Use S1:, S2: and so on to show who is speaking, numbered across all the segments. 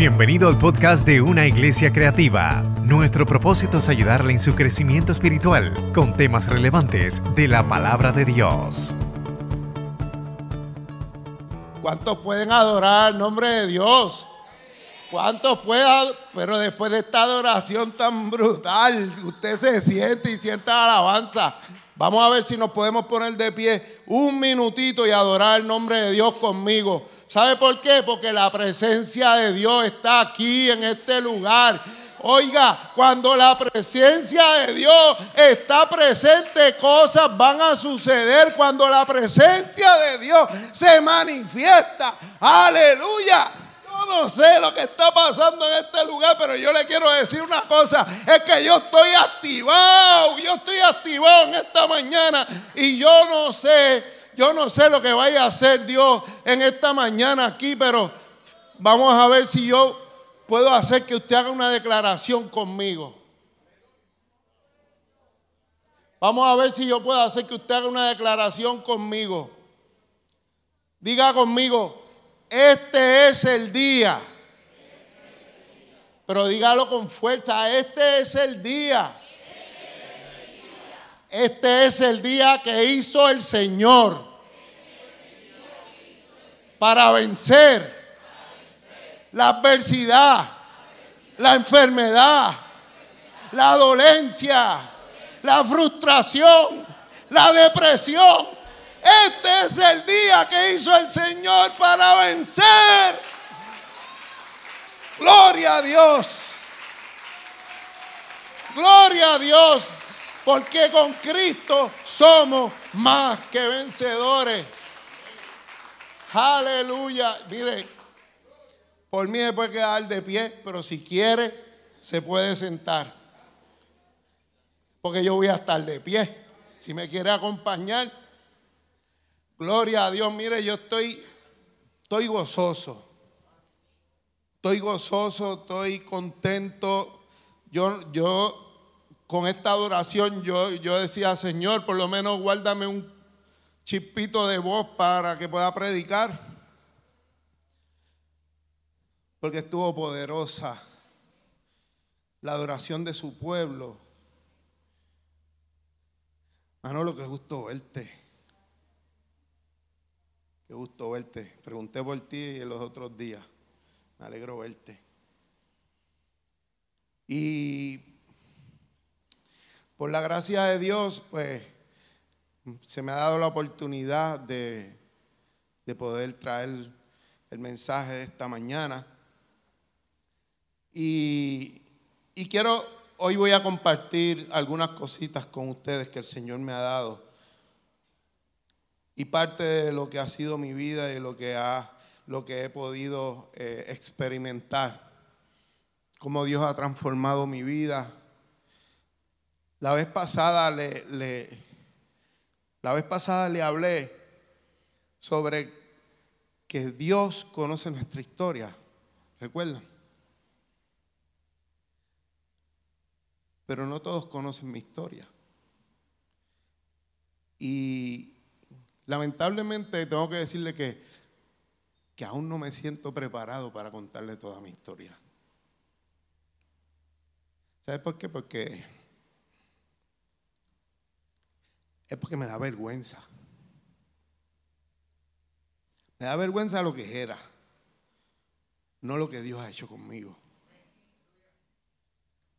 S1: Bienvenido al podcast de Una Iglesia Creativa. Nuestro propósito es ayudarle en su crecimiento espiritual con temas relevantes de la palabra de Dios.
S2: ¿Cuántos pueden adorar el nombre de Dios? ¿Cuántos pueden? Pero después de esta adoración tan brutal, usted se siente y siente alabanza. Vamos a ver si nos podemos poner de pie un minutito y adorar el nombre de Dios conmigo. ¿Sabe por qué? Porque la presencia de Dios está aquí en este lugar. Oiga, cuando la presencia de Dios está presente, cosas van a suceder. Cuando la presencia de Dios se manifiesta. Aleluya. No sé lo que está pasando en este lugar, pero yo le quiero decir una cosa. Es que yo estoy activado. Yo estoy activado en esta mañana. Y yo no sé yo no sé lo que vaya a hacer Dios en esta mañana aquí, pero vamos a ver si yo puedo hacer que usted haga una declaración conmigo. Vamos a ver si yo puedo hacer que usted haga una declaración conmigo. Diga conmigo, este es el día. Pero dígalo con fuerza, este es el día. Este es el día que hizo el Señor para vencer la adversidad, la enfermedad, la dolencia, la frustración, la depresión. Este es el día que hizo el Señor para vencer. Gloria a Dios. Gloria a Dios. Porque con Cristo somos más que vencedores. Aleluya. Mire, por mí se puede quedar de pie, pero si quiere, se puede sentar. Porque yo voy a estar de pie. Si me quiere acompañar, gloria a Dios. Mire, yo estoy, estoy gozoso. Estoy gozoso, estoy contento. Yo, yo con esta adoración, yo, yo decía, Señor, por lo menos guárdame un chispito de voz para que pueda predicar. Porque estuvo poderosa la adoración de su pueblo. Manolo, qué gusto verte. Qué gusto verte. Pregunté por ti en los otros días. Me alegro verte. Y por la gracia de Dios, pues se me ha dado la oportunidad de, poder traer el mensaje de esta mañana. Y, y quiero, hoy voy a compartir algunas cositas con ustedes que el Señor me ha dado. Y parte de lo que ha sido mi vida y lo que, ha, lo que he podido eh, experimentar. Cómo Dios ha transformado mi vida. La vez pasada le, le la vez pasada le hablé sobre que Dios conoce nuestra historia. ¿Recuerdan? Pero no todos conocen mi historia. Y lamentablemente tengo que decirle que, que aún no me siento preparado para contarle toda mi historia. ¿Sabes por qué? Porque es porque me da vergüenza. Me da vergüenza lo que era, no lo que Dios ha hecho conmigo.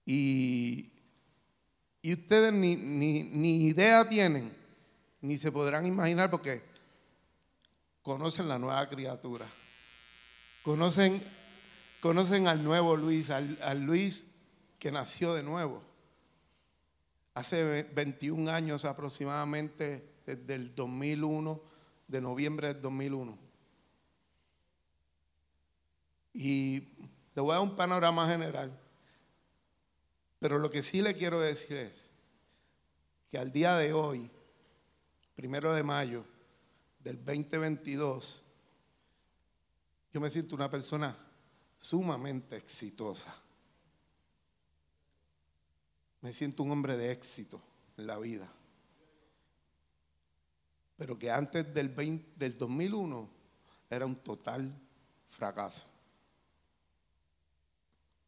S2: Y, y ustedes ni, ni, idea tienen, ni se podrán imaginar porque conocen la nueva criatura. Conocen, conocen al nuevo Luis, al Luis que nació de nuevo hace 21 años aproximadamente, desde el 2001, de noviembre del 2001. Y le voy a dar un panorama general, pero lo que sí le quiero decir es que al día de hoy, primero de mayo del 2022, yo me siento una persona sumamente exitosa me siento un hombre de éxito en la vida. Pero que antes del, del 2001 era un total fracaso.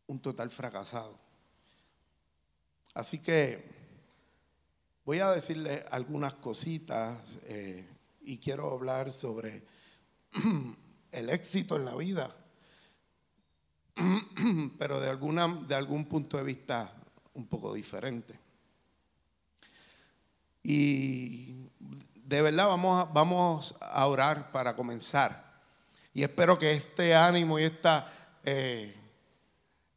S2: un total fracasado. Así que voy a decirle algunas cositas eh, y quiero hablar sobre el éxito en la vida, pero de, alguna, de algún punto de vista un poco diferente. Y de verdad vamos a, vamos a orar para comenzar. Y espero que este ánimo y esta, eh,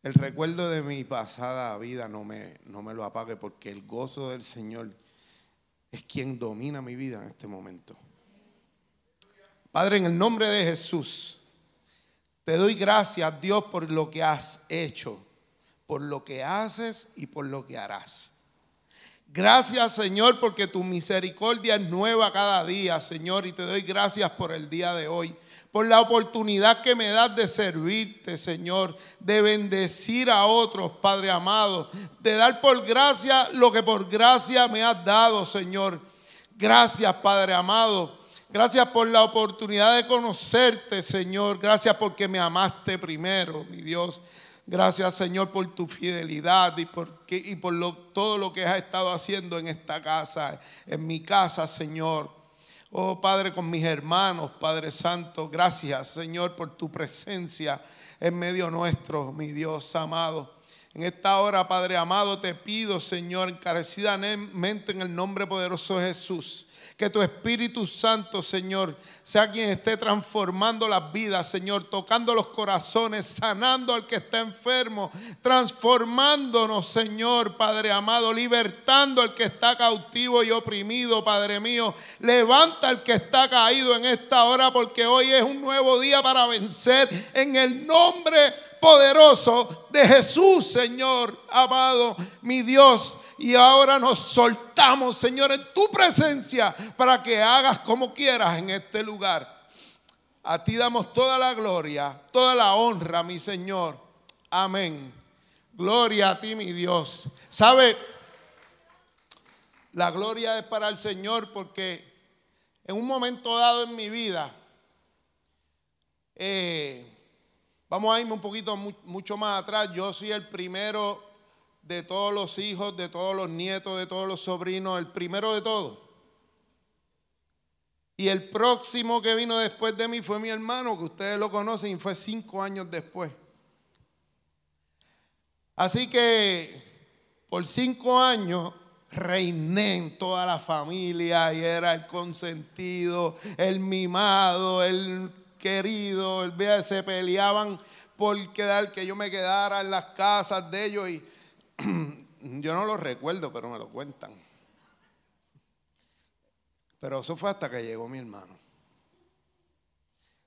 S2: el recuerdo de mi pasada vida no me, no me lo apague porque el gozo del Señor es quien domina mi vida en este momento. Padre, en el nombre de Jesús, te doy gracias, Dios, por lo que has hecho, por lo que haces y por lo que harás. Gracias, Señor, porque tu misericordia es nueva cada día, Señor, y te doy gracias por el día de hoy por la oportunidad que me das de servirte, Señor, de bendecir a otros, Padre amado, de dar por gracia lo que por gracia me has dado, Señor. Gracias, Padre amado. Gracias por la oportunidad de conocerte, Señor. Gracias porque me amaste primero, mi Dios. Gracias, Señor, por tu fidelidad y por, por todo lo que has estado haciendo en esta casa, en mi casa, Señor. Oh Padre, con mis hermanos, Padre Santo, gracias Señor por tu presencia en medio nuestro, mi Dios amado. En esta hora, Padre amado, te pido, Señor, encarecidamente en el nombre poderoso de Jesús que tu Espíritu Santo, Señor, sea quien esté transformando las vidas, Señor, tocando los corazones, sanando al que está enfermo, transformándonos, Señor, Padre amado, libertando al que está cautivo y oprimido, Padre mío. Levanta al que está caído en esta hora porque hoy es un nuevo día para vencer en el nombre poderoso de Jesús, Señor, amado, mi Dios. Y ahora nos soltamos, Señor, en tu presencia para que hagas como quieras en este lugar. A ti damos toda la gloria, toda la honra, mi Señor. Amén. Gloria a ti, mi Dios. ¿Sabe? La gloria es para el Señor porque en un momento dado en mi vida, eh, vamos a irme un poquito mucho más atrás. Yo soy el primero de todos los hijos, de todos los nietos, de todos los sobrinos, el primero de todos. Y el próximo que vino después de mí fue mi hermano, que ustedes lo conocen, y fue cinco años después. Así que por cinco años reiné en toda la familia y era el consentido, el mimado, el querido, el, se peleaban por quedar que yo me quedara en las casas de ellos y yo no lo recuerdo, pero me lo cuentan. Pero eso fue hasta que llegó mi hermano.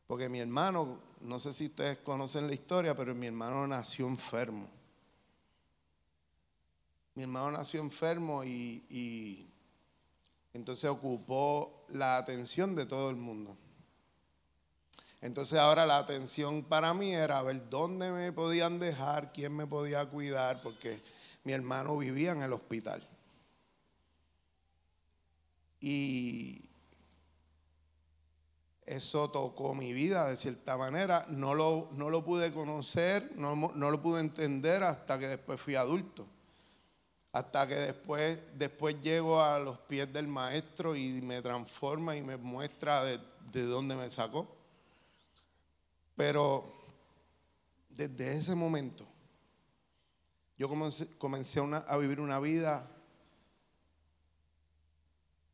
S2: Porque mi hermano, no sé si ustedes conocen la historia, pero mi hermano nació enfermo. Mi hermano nació enfermo y, y entonces ocupó la atención de todo el mundo. Entonces ahora la atención para mí era ver dónde me podían dejar, quién me podía cuidar, porque mi hermano vivía en el hospital. Y eso tocó mi vida de cierta manera. No lo, no lo pude conocer, no, no, lo pude entender hasta que después fui adulto. Hasta que después, después llego a los pies del maestro y me transforma y me muestra de, de dónde me sacó. Pero desde ese momento yo comencé, a vivir una vida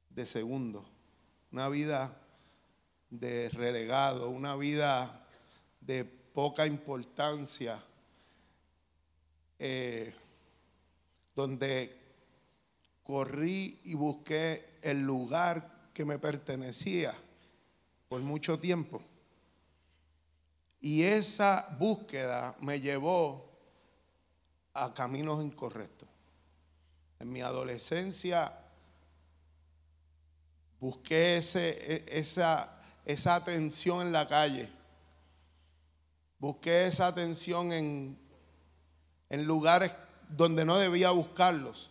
S2: de segundo, una vida de relegado, una vida de poca importancia, eh, donde corrí y busqué el lugar que me pertenecía por mucho tiempo. Y esa búsqueda me llevó a caminos incorrectos. En mi adolescencia busqué ese, e, esa, esa atención en la calle. Busqué esa atención en, en lugares donde no debía buscarlos.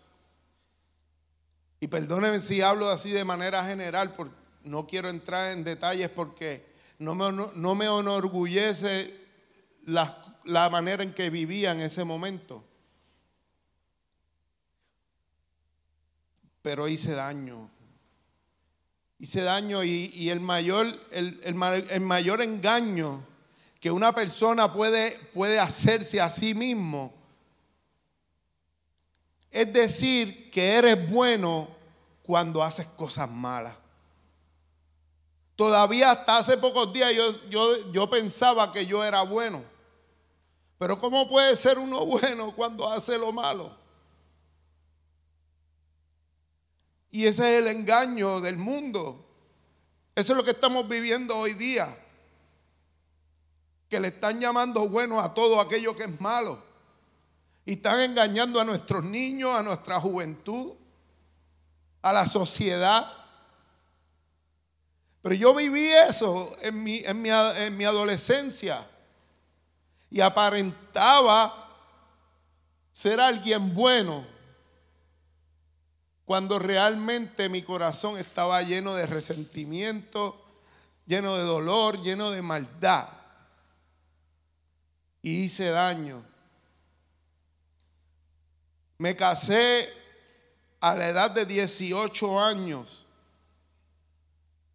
S2: Y perdónenme si hablo así de manera general, porque no quiero entrar en detalles porque no me, no me enorgullece las la manera en que vivía en ese momento. Pero hice daño. Hice daño y, el, mayor, el, mayor engaño que una persona puede, puede hacerse a sí mismo es decir que eres bueno cuando haces cosas malas. Todavía hasta hace pocos días yo, yo, yo pensaba que yo era bueno. Pero ¿cómo puede ser uno bueno cuando hace lo malo? Y ese es el engaño del mundo. Eso es lo que estamos viviendo hoy día. Que le están llamando bueno a todo aquello que es malo. Y están engañando a nuestros niños, a nuestra juventud, a la sociedad. Pero yo viví eso en mi, en mi, en mi adolescencia y aparentaba ser alguien bueno cuando realmente mi corazón estaba lleno de resentimiento, lleno de dolor, lleno de maldad. Y hice daño. Me casé a la edad de 18 años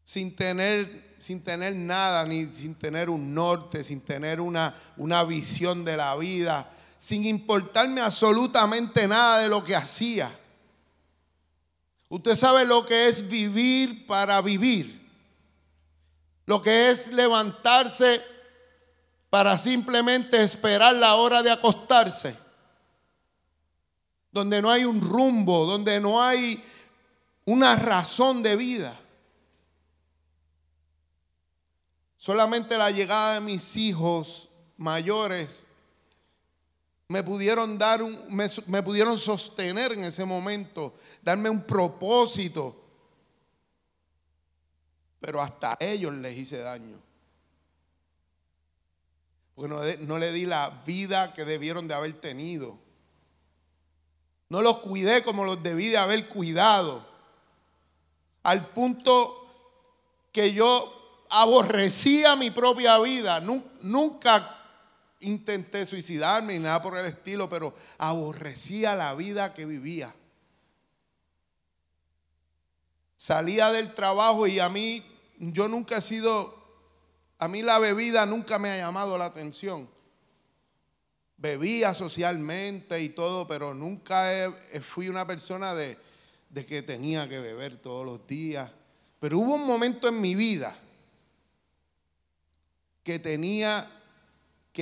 S2: sin tener, sin tener nada, ni sin tener un norte, sin tener una, una visión de la vida, sin importarme absolutamente nada de lo que hacía. Usted sabe lo que es vivir para vivir. Lo que es levantarse para simplemente esperar la hora de acostarse. Donde no hay un rumbo, donde no hay una razón de vida. Solamente la llegada de mis hijos mayores me pudieron dar un, me, pudieron sostener en ese momento, darme un propósito. Pero hasta ellos les hice daño. Porque no, no le di la vida que debieron de haber tenido. No los cuidé como los debí de haber cuidado. Al punto que yo aborrecía mi propia vida. Nunca intenté suicidarme ni nada por el estilo, pero aborrecía la vida que vivía. Salía del trabajo y a mí, yo nunca he sido, a mí la bebida nunca me ha llamado la atención. Bebía socialmente y todo, pero nunca fui una persona de que tenía que beber todos los días. Pero hubo un momento en mi vida que tenía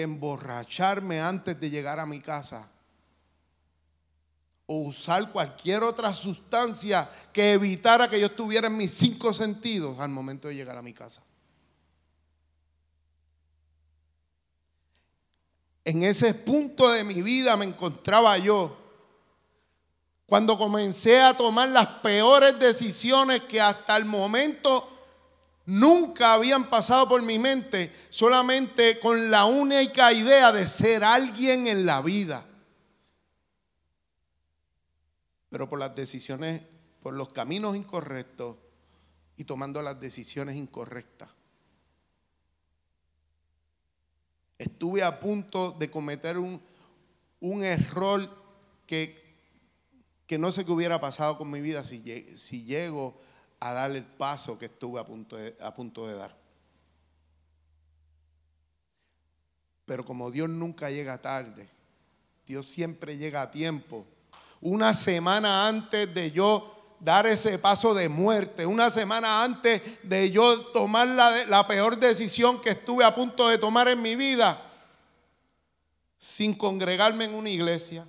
S2: emborracharme antes de llegar a mi casa o usar cualquier otra sustancia que evitara que yo estuviera en mis cinco sentidos al momento de llegar a mi casa. En ese punto de mi vida me encontraba yo cuando comencé a tomar las peores decisiones que hasta el momento nunca habían pasado por mi mente solamente con la única idea de ser alguien en la vida. Pero por las decisiones, por los caminos incorrectos y tomando las decisiones incorrectas. Estuve a punto de cometer un, un error que, que, no sé qué hubiera pasado con mi vida si, si llego a dar el paso que estuve a punto de, a punto de dar. Pero como Dios nunca llega tarde, Dios siempre llega a tiempo. Una semana antes de yo dar ese paso de muerte, una semana antes de yo tomar la, la peor decisión que estuve a punto de tomar en mi vida, sin congregarme en una iglesia,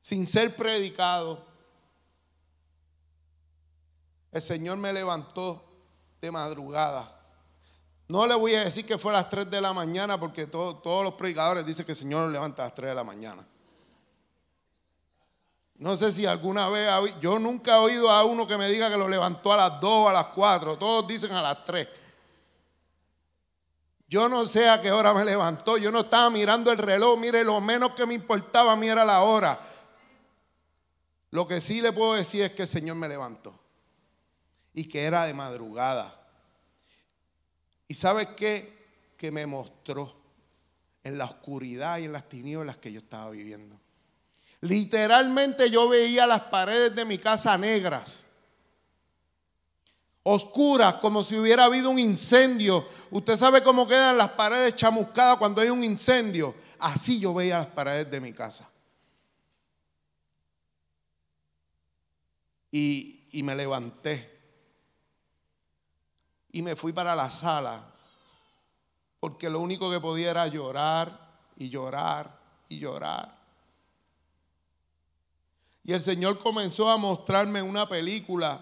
S2: sin ser predicado, el Señor me levantó de madrugada. No le voy a decir que fue a las 3 de la mañana porque todos los predicadores dicen que el Señor lo levanta a las 3 de la mañana. No sé si alguna vez, yo nunca he oído a uno que me diga que lo levantó a las 2 o a las 4. Todos dicen a las 3. Yo no sé a qué hora me levantó. Yo no estaba mirando el reloj. Mire, lo menos que me importaba a mí era la hora. Lo que sí le puedo decir es que el Señor me levantó y que era de madrugada. ¿Y sabes qué? Que me mostró en la oscuridad y en las tinieblas que yo estaba viviendo. Literalmente yo veía las paredes de mi casa negras, oscuras, como si hubiera habido un incendio. Usted sabe cómo quedan las paredes chamuscadas cuando hay un incendio. Así yo veía las paredes de mi casa. Y, y me levanté y me fui para la sala porque lo único que podía era llorar y llorar y llorar. Y el Señor comenzó a mostrarme una película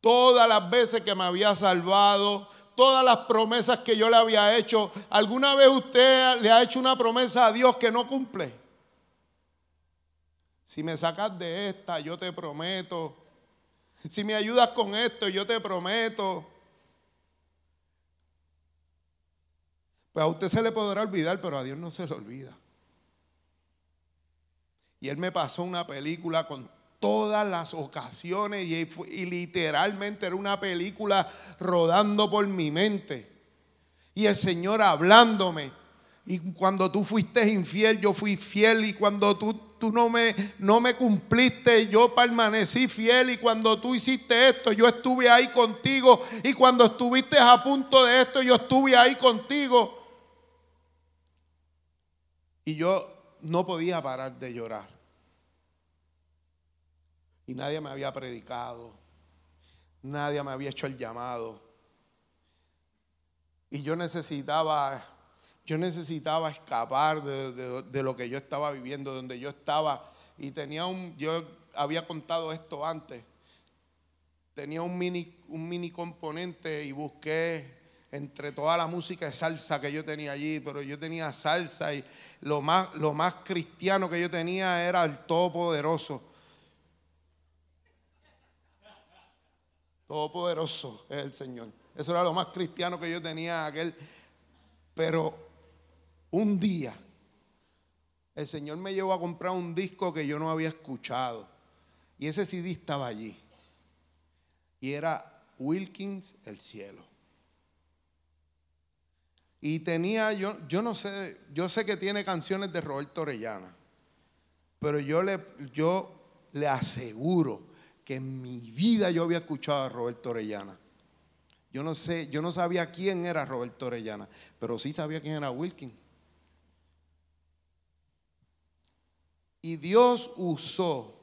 S2: todas las veces que me había salvado, todas las promesas que yo le había hecho. ¿Alguna vez usted le ha hecho una promesa a Dios que no cumple? Si me sacas de esta, yo te prometo si me ayudas con esto, yo te prometo. Pues a usted se le podrá olvidar, pero a Dios no se le olvida. Y él me pasó una película con todas las ocasiones y, y, literalmente era una película rodando por mi mente. Y el Señor hablándome. Y cuando tú fuiste infiel, yo fui fiel. Y cuando tú tú no me, no me cumpliste, yo permanecí fiel y cuando tú hiciste esto, yo estuve ahí contigo y cuando estuviste a punto de esto, yo estuve ahí contigo. Y yo no podía parar de llorar. Y nadie me había predicado, nadie me había hecho el llamado. Y yo necesitaba yo necesitaba escapar de, lo que yo estaba viviendo, donde yo estaba. Y tenía un, yo había contado esto antes. Tenía un mini, un mini componente y busqué entre toda la música de salsa que yo tenía allí, pero yo tenía salsa y lo más, lo más cristiano que yo tenía era el Todopoderoso. Todopoderoso es el Señor. Eso era lo más cristiano que yo tenía aquel. Pero un día el Señor me llevó a comprar un disco que yo no había escuchado. Y ese CD estaba allí. Y era Wilkins El Cielo. Y tenía, yo, yo no sé, yo sé que tiene canciones de Roberto Orellana. Pero yo le, yo le aseguro que en mi vida yo había escuchado a Roberto Orellana. Yo no sé, yo no sabía quién era Roberto Orellana, pero sí sabía quién era Wilkins. Y Dios usó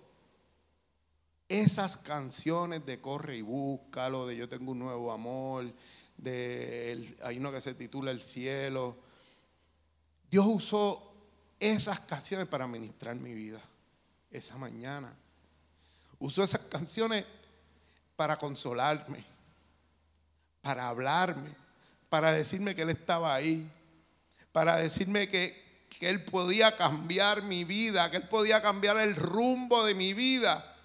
S2: esas canciones de Corre y búscalo, de Yo tengo un nuevo amor, de hay uno que se titula El cielo. Dios usó esas canciones para ministrar mi vida esa mañana. Usó esas canciones para consolarme, para hablarme, para decirme que Él estaba ahí, para decirme que, que Él podía cambiar mi vida, que Él podía cambiar el rumbo de mi vida,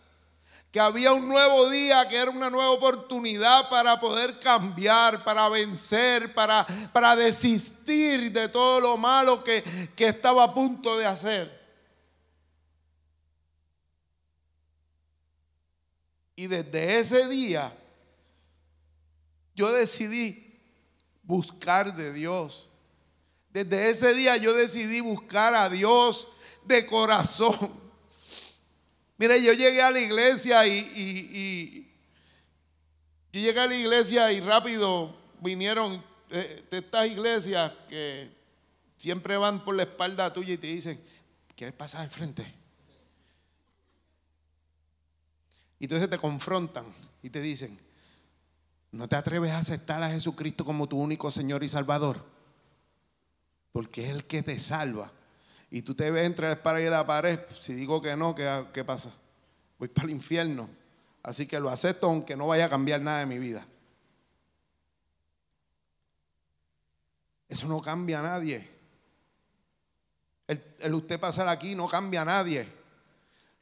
S2: que había un nuevo día, que era una nueva oportunidad para poder cambiar, para vencer, para, para desistir de todo lo malo que, que estaba a punto de hacer. Y desde ese día yo decidí buscar de Dios desde ese día yo decidí buscar a Dios de corazón. Mire, yo llegué a la iglesia y, yo llegué a la iglesia y rápido vinieron de, estas iglesias que siempre van por la espalda tuya y te dicen, ¿quieres pasar al frente? Y entonces te confrontan y te dicen, ¿no te atreves a aceptar a Jesucristo como tu único Señor y Salvador? Porque es el que te salva. Y tú te ves entre la espada y la pared, si digo que no, ¿qué, ¿qué pasa? Voy para el infierno. Así que lo acepto aunque no vaya a cambiar nada de mi vida. Eso no cambia a nadie. El, el, usted pasar aquí no cambia a nadie.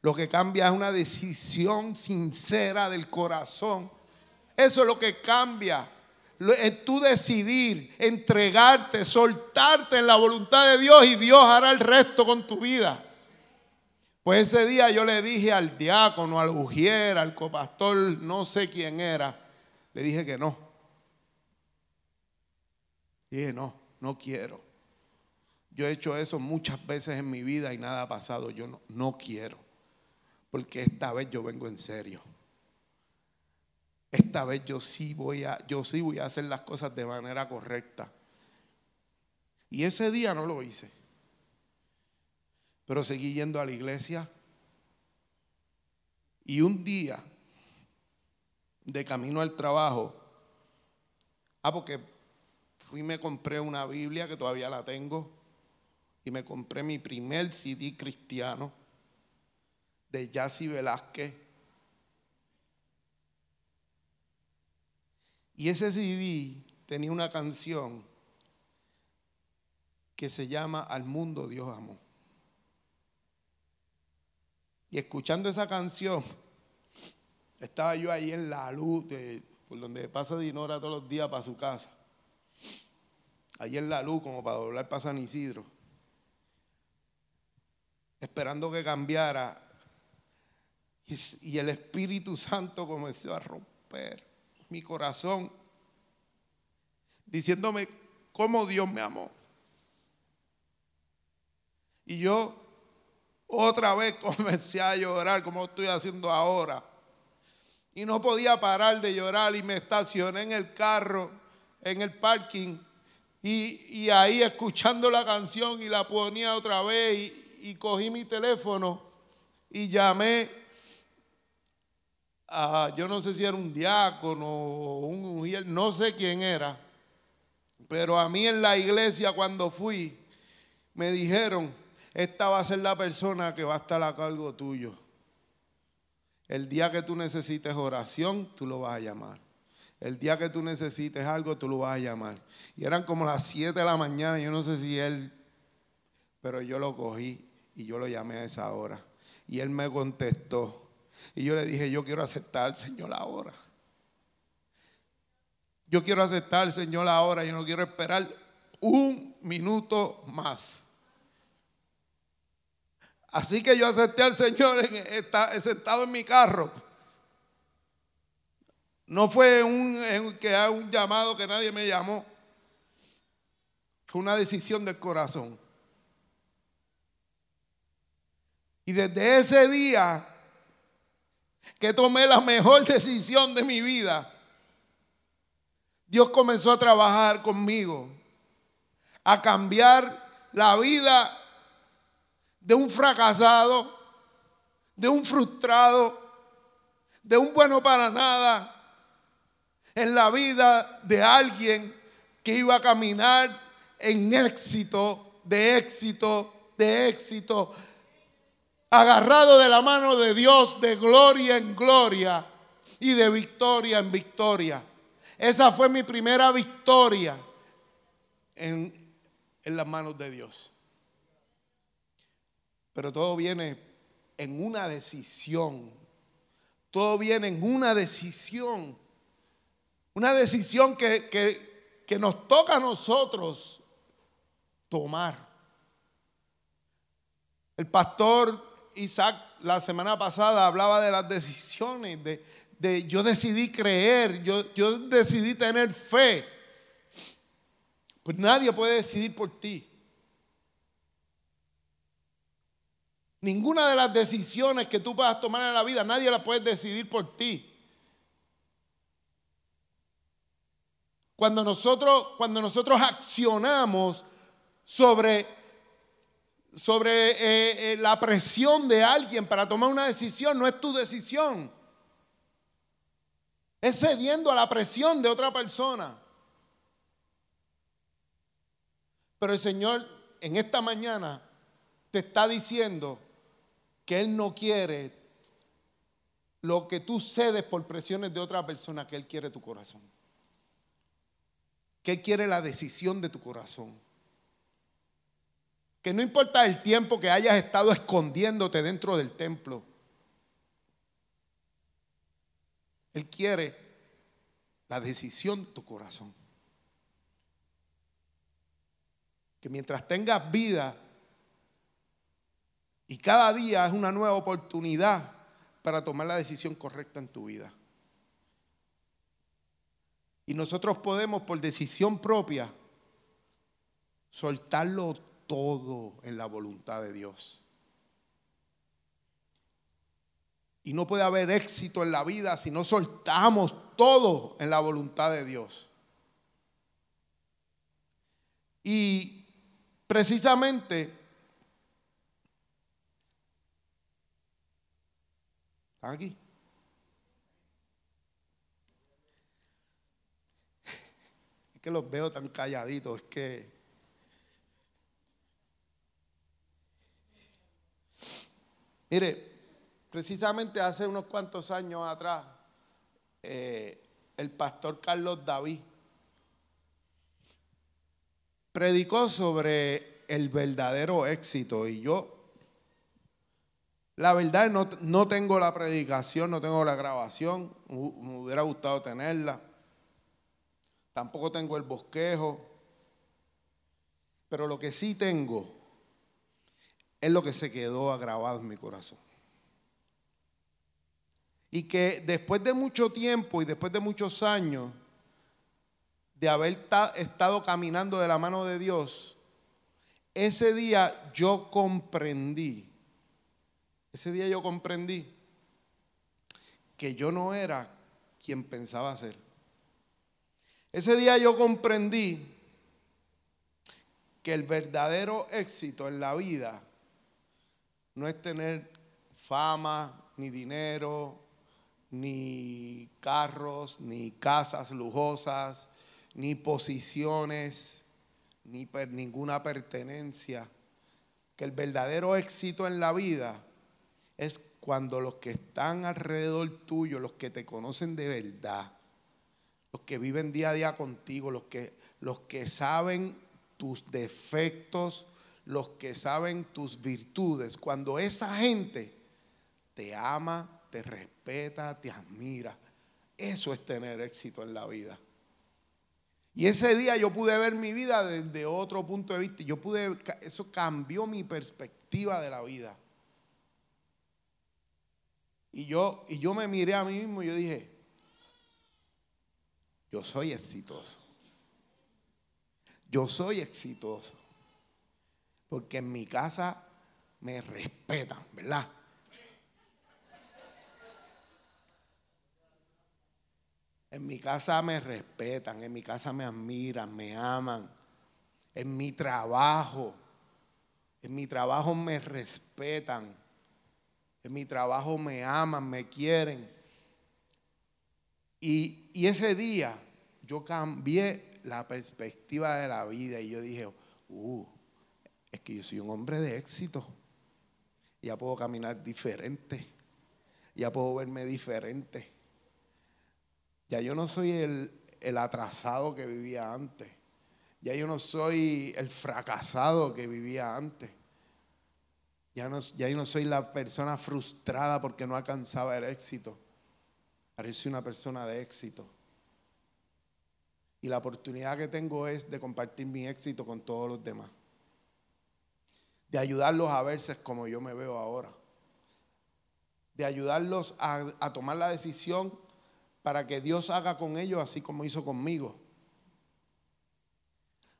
S2: Lo que cambia es una decisión sincera del corazón. Eso es lo que cambia es tú decidir, entregarte, soltarte en la voluntad de Dios y Dios hará el resto con tu vida. Pues ese día yo le dije al diácono, al ujier, al copastor, no sé quién era, le dije que no. Dije, no, no quiero. Yo he hecho eso muchas veces en mi vida y nada ha pasado. Yo no, no quiero. Porque esta vez yo vengo en serio. Esta vez yo sí voy a, yo sí voy a hacer las cosas de manera correcta. Y ese día no lo hice. Pero seguí yendo a la iglesia. Y un día, de camino al trabajo, ah, porque fui y me compré una Biblia que todavía la tengo. Y me compré mi primer CD cristiano de Yassi Velázquez. Y ese CD tenía una canción que se llama Al mundo Dios amó. Y escuchando esa canción, estaba yo ahí en la luz, por donde pasa Dinora todos los días para su casa. Ahí en la luz, como para doblar para San Isidro. Esperando que cambiara. Y el Espíritu Santo comenzó a romper mi corazón, diciéndome cómo Dios me amó. Y yo otra vez comencé a llorar como estoy haciendo ahora. Y no podía parar de llorar y me estacioné en el carro, en el parking. Y, ahí escuchando la canción y la ponía otra vez y, cogí mi teléfono y llamé a, yo no sé si era un diácono o un no sé quién era, pero a mí en la iglesia cuando fui me dijeron, esta va a ser la persona que va a estar a cargo tuyo. El día que tú necesites oración, tú lo vas a llamar. El día que tú necesites algo, tú lo vas a llamar. Y eran como las 7 de la mañana, yo no sé si él, pero yo lo cogí y yo lo llamé a esa hora. Y él me contestó. Y yo le dije, yo quiero aceptar al Señor ahora. Yo quiero aceptar al Señor ahora, yo no quiero esperar un minuto más. Así que yo acepté al Señor en, sentado en mi carro. No fue un, que un llamado que nadie me llamó. Fue una decisión del corazón. Y desde ese día que tomé la mejor decisión de mi vida, Dios comenzó a trabajar conmigo, a cambiar la vida de un fracasado, de un frustrado, de un bueno para nada, en la vida de alguien que iba a caminar en éxito, de éxito, de éxito, agarrado de la mano de Dios de gloria en gloria y de victoria en victoria. Esa fue mi primera victoria en, en las manos de Dios. Pero todo viene en una decisión. Todo viene en una decisión. Una decisión que, que, nos toca a nosotros tomar. El pastor Isaac la semana pasada hablaba de las decisiones, de, de yo decidí creer, yo, yo decidí tener fe. Pues nadie puede decidir por ti. Ninguna de las decisiones que tú puedas tomar en la vida, nadie la puede decidir por ti. Cuando nosotros, cuando nosotros accionamos sobre, sobre eh, eh, la presión de alguien para tomar una decisión, no es tu decisión. Es cediendo a la presión de otra persona. Pero el Señor en esta mañana te está diciendo, que Él no quiere lo que tú cedes por presiones de otra persona, que Él quiere tu corazón. Que Él quiere la decisión de tu corazón. Que no importa el tiempo que hayas estado escondiéndote dentro del templo. Él quiere la decisión de tu corazón. Que mientras tengas vida, y cada día es una nueva oportunidad para tomar la decisión correcta en tu vida. Y nosotros podemos por decisión propia soltarlo todo en la voluntad de Dios. Y no puede haber éxito en la vida si no soltamos todo en la voluntad de Dios. Y precisamente, ¿están aquí? Es que los veo tan calladitos, es que... Mire, precisamente hace unos cuantos años atrás, eh, el pastor Carlos David predicó sobre el verdadero éxito y yo, la verdad, no, no tengo la predicación, no tengo la grabación, me hubiera gustado tenerla, tampoco tengo el bosquejo, pero lo que sí tengo es lo que se quedó grabado en mi corazón. Y que después de mucho tiempo y después de muchos años de haber estado caminando de la mano de Dios, ese día yo comprendí, ese día yo comprendí que yo no era quien pensaba ser. Ese día yo comprendí que el verdadero éxito en la vida no es tener fama, ni dinero, ni carros, ni casas lujosas, ni posiciones, ni ninguna pertenencia. Que el verdadero éxito en la vida es cuando los que están alrededor tuyo, los que te conocen de verdad, los que viven día a día contigo, los que, los que saben tus defectos, los que saben tus virtudes, cuando esa gente te ama, te respeta, te admira. Eso es tener éxito en la vida. Y ese día yo pude ver mi vida desde otro punto de vista. Yo pude, eso cambió mi perspectiva de la vida. Y yo, y yo me miré a mí mismo y yo dije, yo soy exitoso. Yo soy exitoso. Porque en mi casa me respetan, ¿verdad? En mi casa me respetan, en mi casa me admiran, me aman. En mi trabajo, en mi trabajo me respetan. En mi trabajo me aman, me quieren. Y, y ese día yo cambié la perspectiva de la vida y yo dije, uh, es que yo soy un hombre de éxito. Ya puedo caminar diferente. Ya puedo verme diferente. Ya yo no soy el, atrasado que vivía antes. Ya yo no soy el fracasado que vivía antes. Ya, no, ya yo no soy la persona frustrada porque no alcanzaba el éxito. Ahora yo soy una persona de éxito. Y la oportunidad que tengo es de compartir mi éxito con todos los demás. De ayudarlos a verse como yo me veo ahora. De ayudarlos a, a tomar la decisión para que Dios haga con ellos así como hizo conmigo.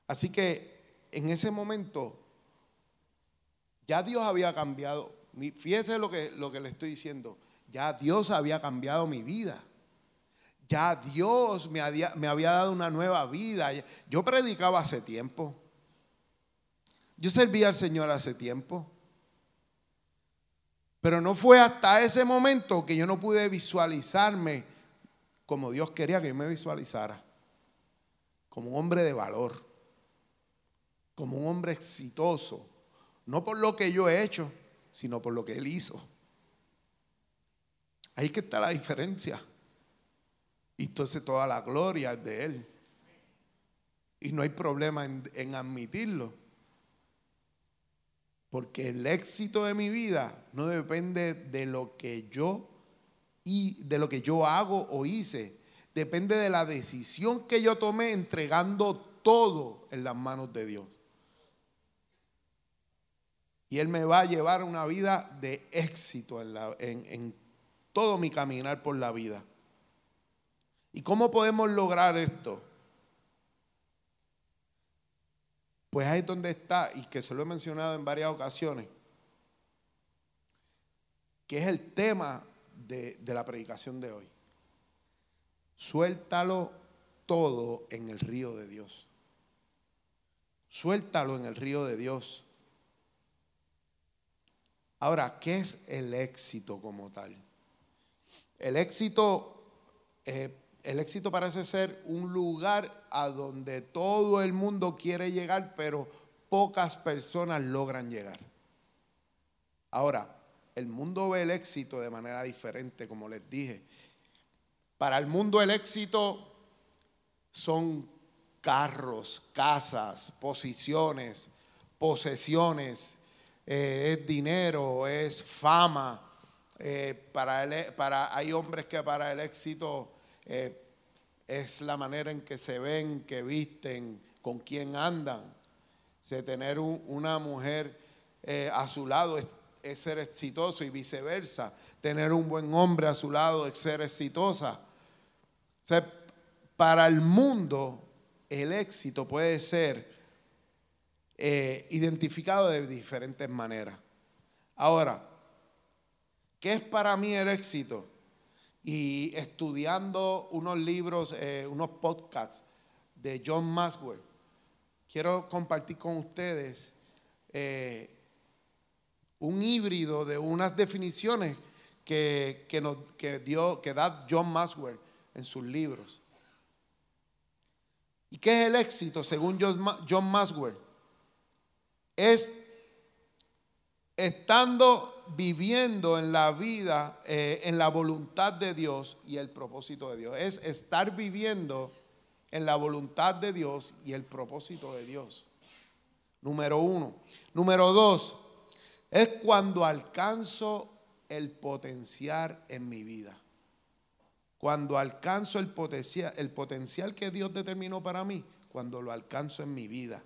S2: Así que en ese momento ya Dios había cambiado. Fíjese lo que, lo que le estoy diciendo. Ya Dios había cambiado mi vida. Ya Dios me había, me había dado una nueva vida. Yo predicaba hace tiempo. Yo servía al Señor hace tiempo. Pero no fue hasta ese momento que yo no pude visualizarme como Dios quería que yo me visualizara, como un hombre de valor, como un hombre exitoso, no por lo que yo he hecho, sino por lo que Él hizo. Ahí que está la diferencia. Y entonces toda la gloria es de Él. Y no hay problema en admitirlo. Porque el éxito de mi vida no depende de lo que yo y de lo que yo hago o hice. Depende de la decisión que yo tomé entregando todo en las manos de Dios. Y Él me va a llevar una vida de éxito en, en todo mi caminar por la vida. ¿Y cómo podemos lograr esto? Pues ahí es donde está, y que se lo he mencionado en varias ocasiones, que es el tema de, la predicación de hoy. Suéltalo todo en el río de Dios. Suéltalo en el río de Dios. Ahora, ¿qué es el éxito como tal? El éxito, eh, el éxito parece ser un lugar a donde todo el mundo quiere llegar, pero pocas personas logran llegar. Ahora, el mundo ve el éxito de manera diferente, como les dije. Para el mundo el éxito son carros, casas, posiciones, posesiones, eh, es dinero, es fama. Eh, para, para, hay hombres que para el éxito eh, es la manera en que se ven, que visten, con quién andan. O tener una mujer a su lado es, ser exitoso y viceversa. Tener un buen hombre a su lado es ser exitosa. Para el mundo el éxito puede ser eh, identificado de diferentes maneras. Ahora, ¿qué es para mí el éxito? Y estudiando unos libros, eh, unos podcasts de John Maxwell, quiero compartir con ustedes eh, un híbrido de unas definiciones que, que, dio, que da John Maxwell en sus libros. ¿Y qué es el éxito según John Maxwell? Es estando viviendo en la vida, eh, en la voluntad de Dios y el propósito de Dios. Es estar viviendo en la voluntad de Dios y el propósito de Dios. Número uno. Número dos, es cuando alcanzo el potencial en mi vida. Cuando alcanzo el el potencial que Dios determinó para mí, cuando lo alcanzo en mi vida.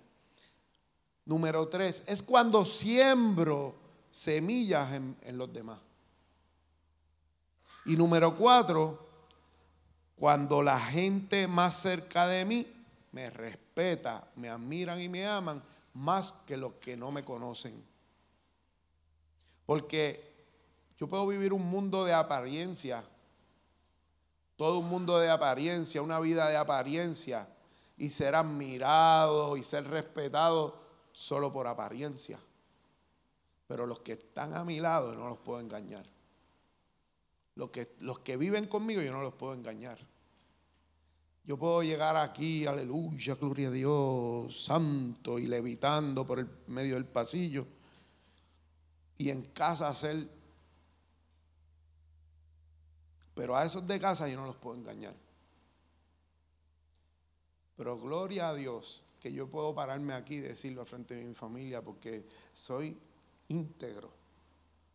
S2: Número tres, es cuando siembro semillas en, los demás. Y número cuatro, cuando la gente más cerca de mí me respeta, me admiran y me aman más que los que no me conocen. Porque yo puedo vivir un mundo de apariencia todo un mundo de apariencia, una vida de apariencia, y ser admirado y ser respetado solo por apariencia. Pero los que están a mi lado no los puedo engañar. Los que, los que viven conmigo yo no los puedo engañar. Yo puedo llegar aquí, aleluya, gloria a Dios, santo y levitando por el medio del pasillo. Y en casa hacer pero a esos de casa yo no los puedo engañar. Pero gloria a Dios que yo puedo pararme aquí y decirlo frente de mi familia porque soy íntegro.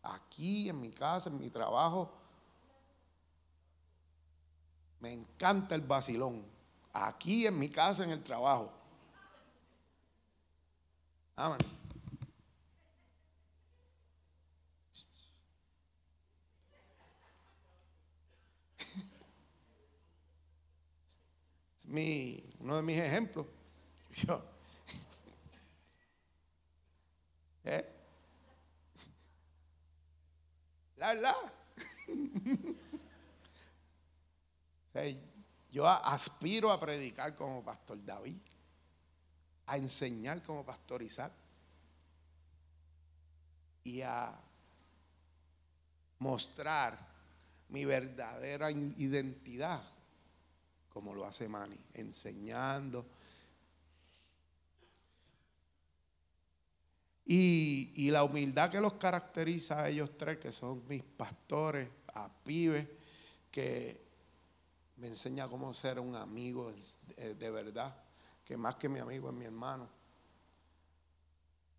S2: Aquí, en mi casa, en mi trabajo, me encanta el vacilón. Aquí, en mi casa, en el trabajo. Amén. mi, uno de mis ejemplos. Yo, ¿eh? La, la. Yo aspiro a predicar como pastor David, a enseñar como pastor Isaac y a mostrar mi verdadera identidad como lo hace Manny, enseñando. Y, la humildad que los caracteriza a ellos tres, que son mis pastores, a pibes, que me enseña cómo ser un amigo de verdad, que más que mi amigo es mi hermano.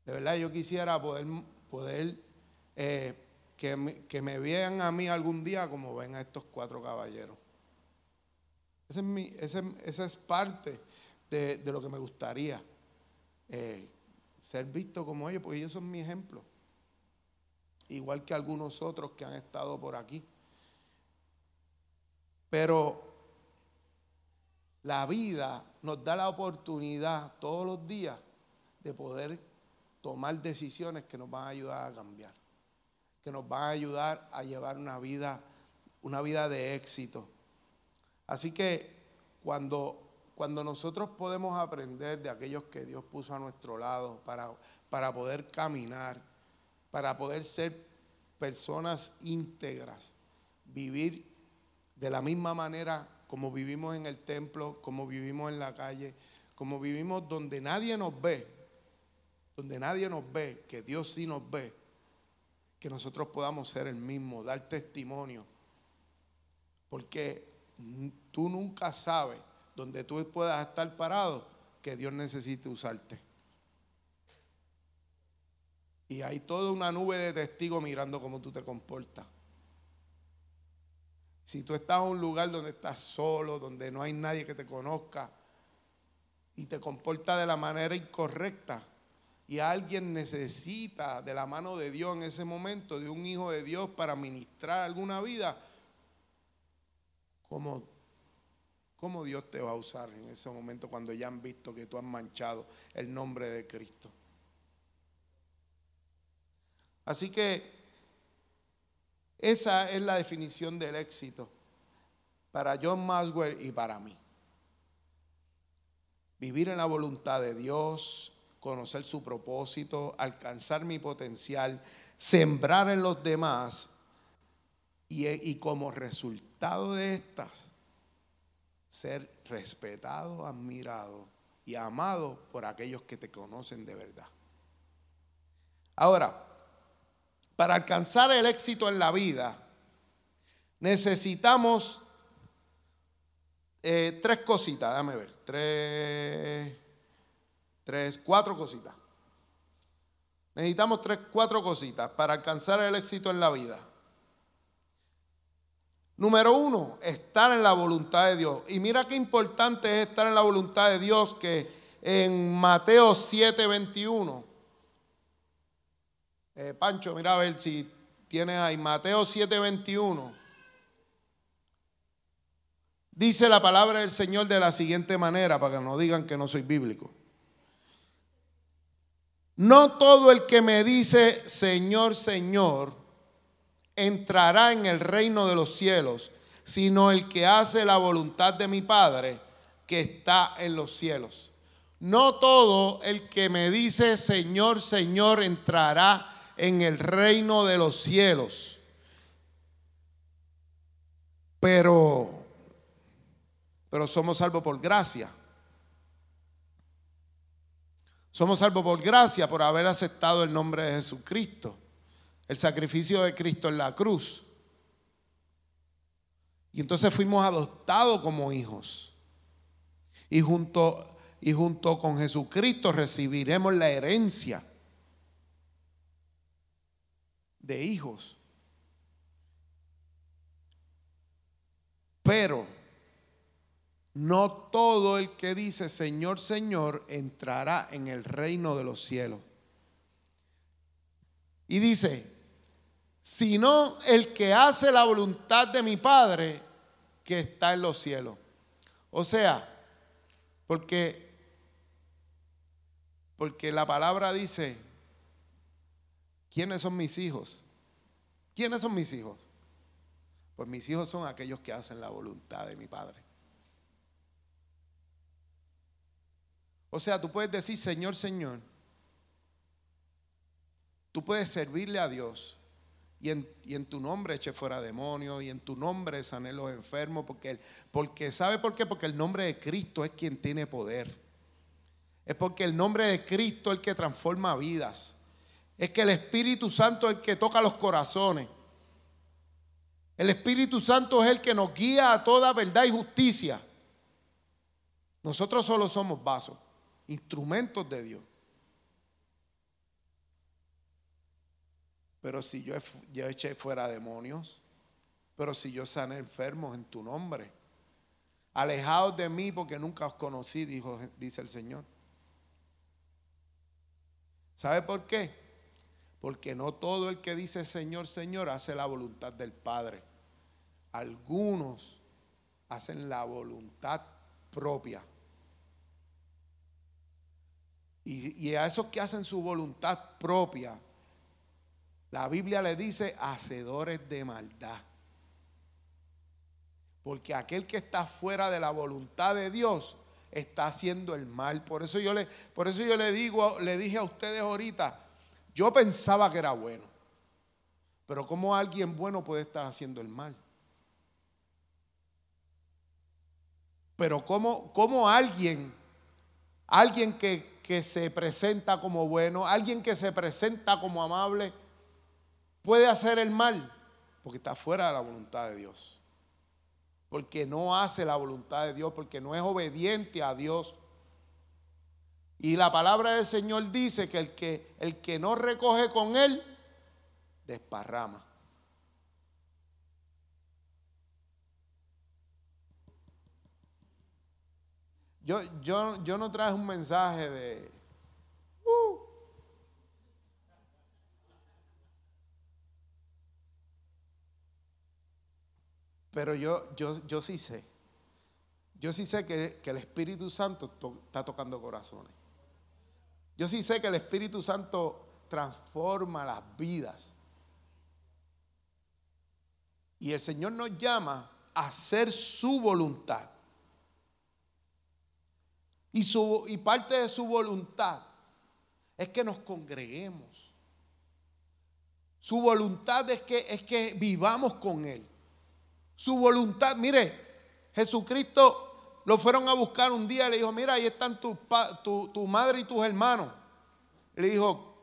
S2: De verdad yo quisiera poder, poder eh, que, me, que me vean a mí algún día como ven a estos cuatro caballeros. Esa es, es parte de, lo que me gustaría. Eh, ser visto como ellos, porque ellos son mi ejemplo. Igual que algunos otros que han estado por aquí. Pero la vida nos da la oportunidad todos los días de poder tomar decisiones que nos van a ayudar a cambiar, que nos van a ayudar a llevar una vida, una vida de éxito. Así que cuando, cuando nosotros podemos aprender de aquellos que Dios puso a nuestro lado para, para poder caminar, para poder ser personas íntegras, vivir de la misma manera como vivimos en el templo, como vivimos en la calle, como vivimos donde nadie nos ve, donde nadie nos ve, que Dios sí nos ve, que nosotros podamos ser el mismo, dar testimonio. Porque tú nunca sabes donde tú puedas estar parado que Dios necesite usarte. Y hay toda una nube de testigos mirando cómo tú te comportas. Si tú estás en un lugar donde estás solo, donde no hay nadie que te conozca y te comportas de la manera incorrecta y alguien necesita de la mano de Dios en ese momento, de un hijo de Dios para ministrar alguna vida, ¿cómo, cómo Dios te va a usar en ese momento cuando ya han visto que tú has manchado el nombre de Cristo? Así que esa es la definición del éxito para John Maxwell y para mí. Vivir en la voluntad de Dios, conocer su propósito, alcanzar mi potencial, sembrar en los demás y, y como resultado de estas, ser respetado, admirado y amado por aquellos que te conocen de verdad. Ahora, para alcanzar el éxito en la vida, necesitamos eh, tres cositas, déjame ver, tres, tres, cuatro cositas. Necesitamos tres, cuatro cositas para alcanzar el éxito en la vida. Número uno, estar en la voluntad de Dios. Y mira qué importante es estar en la voluntad de Dios que en Mateo 7, 21 eh, Pancho, mira a ver si tienes ahí Mateo 7:21. Dice la palabra del Señor de la siguiente manera, para que no digan que no soy bíblico. No todo el que me dice Señor, Señor, entrará en el reino de los cielos, sino el que hace la voluntad de mi Padre que está en los cielos. No todo el que me dice Señor, Señor, entrará en el reino de los cielos. Pero, pero somos salvos por gracia. Somos salvos por gracia por haber aceptado el nombre de Jesucristo, el sacrificio de Cristo en la cruz. Y entonces fuimos adoptados como hijos. Y junto, y junto con Jesucristo recibiremos la herencia de hijos. Pero no todo el que dice Señor, Señor entrará en el reino de los cielos. Y dice, sino el que hace la voluntad de mi Padre que está en los cielos. O sea, porque porque la palabra dice, ¿Quiénes son mis hijos? ¿Quiénes son mis hijos? Pues mis hijos son aquellos que hacen la voluntad de mi Padre. O sea, tú puedes decir, Señor, Señor. Tú puedes servirle a Dios y en, en, tu nombre eche fuera demonios y en tu nombre sane los enfermos. Porque, porque, ¿sabe por qué? Porque el nombre de Cristo es quien tiene poder. Es porque el nombre de Cristo es el que transforma vidas es que el Espíritu Santo es el que toca los corazones. El Espíritu Santo es el que nos guía a toda verdad y justicia. Nosotros solo somos vasos, instrumentos de Dios. Pero si yo, eché fuera demonios, pero si yo sané enfermos en tu nombre, alejados de mí porque nunca os conocí, dice el Señor. ¿Sabe por qué? Porque no todo el que dice Señor, Señor hace la voluntad del Padre. Algunos hacen la voluntad propia. Y, a esos que hacen su voluntad propia, la Biblia le dice hacedores de maldad. Porque aquel que está fuera de la voluntad de Dios está haciendo el mal. Por eso yo le, por eso yo le digo, le dije a ustedes ahorita, yo pensaba que era bueno. Pero ¿cómo alguien bueno puede estar haciendo el mal? Pero ¿cómo, cómo alguien, alguien que, que se presenta como bueno, alguien que se presenta como amable, puede hacer el mal? Porque está fuera de la voluntad de Dios porque no hace la voluntad de Dios, porque no es obediente a Dios. Y la palabra del Señor dice que el que, el que no recoge con él, desparrama. Yo, yo, yo no traje un mensaje de, uh, Pero yo, yo, yo sí sé, yo sí sé que, el Espíritu Santo está tocando corazones. Yo sí sé que el Espíritu Santo transforma las vidas. Y el Señor nos llama a hacer su voluntad. Y, su, y parte de su voluntad es que nos congreguemos. Su voluntad es que, es que vivamos con Él su voluntad. Mire, Jesucristo lo fueron a buscar un día y le dijo, mira, ahí están tu, tu, madre y tus hermanos. Le dijo,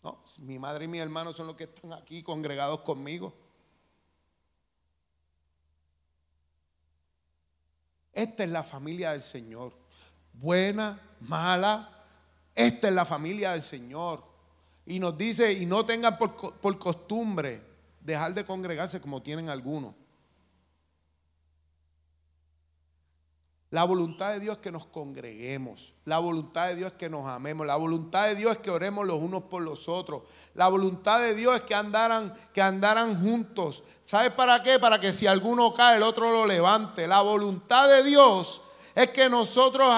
S2: no, mi madre y mis hermanos son los que están aquí congregados conmigo. Esta es la familia del Señor. Buena, mala. Esta es la familia del Señor. Y nos dice, y no tengan por, por costumbre dejar de congregarse como tienen algunos. La voluntad de Dios es que nos congreguemos. La voluntad de Dios es que nos amemos. La voluntad de Dios es que oremos los unos por los otros. La voluntad de Dios es que andaran, que andaran juntos. ¿Sabes para qué? Para que si alguno cae, el otro lo levante. La voluntad de Dios es que nosotros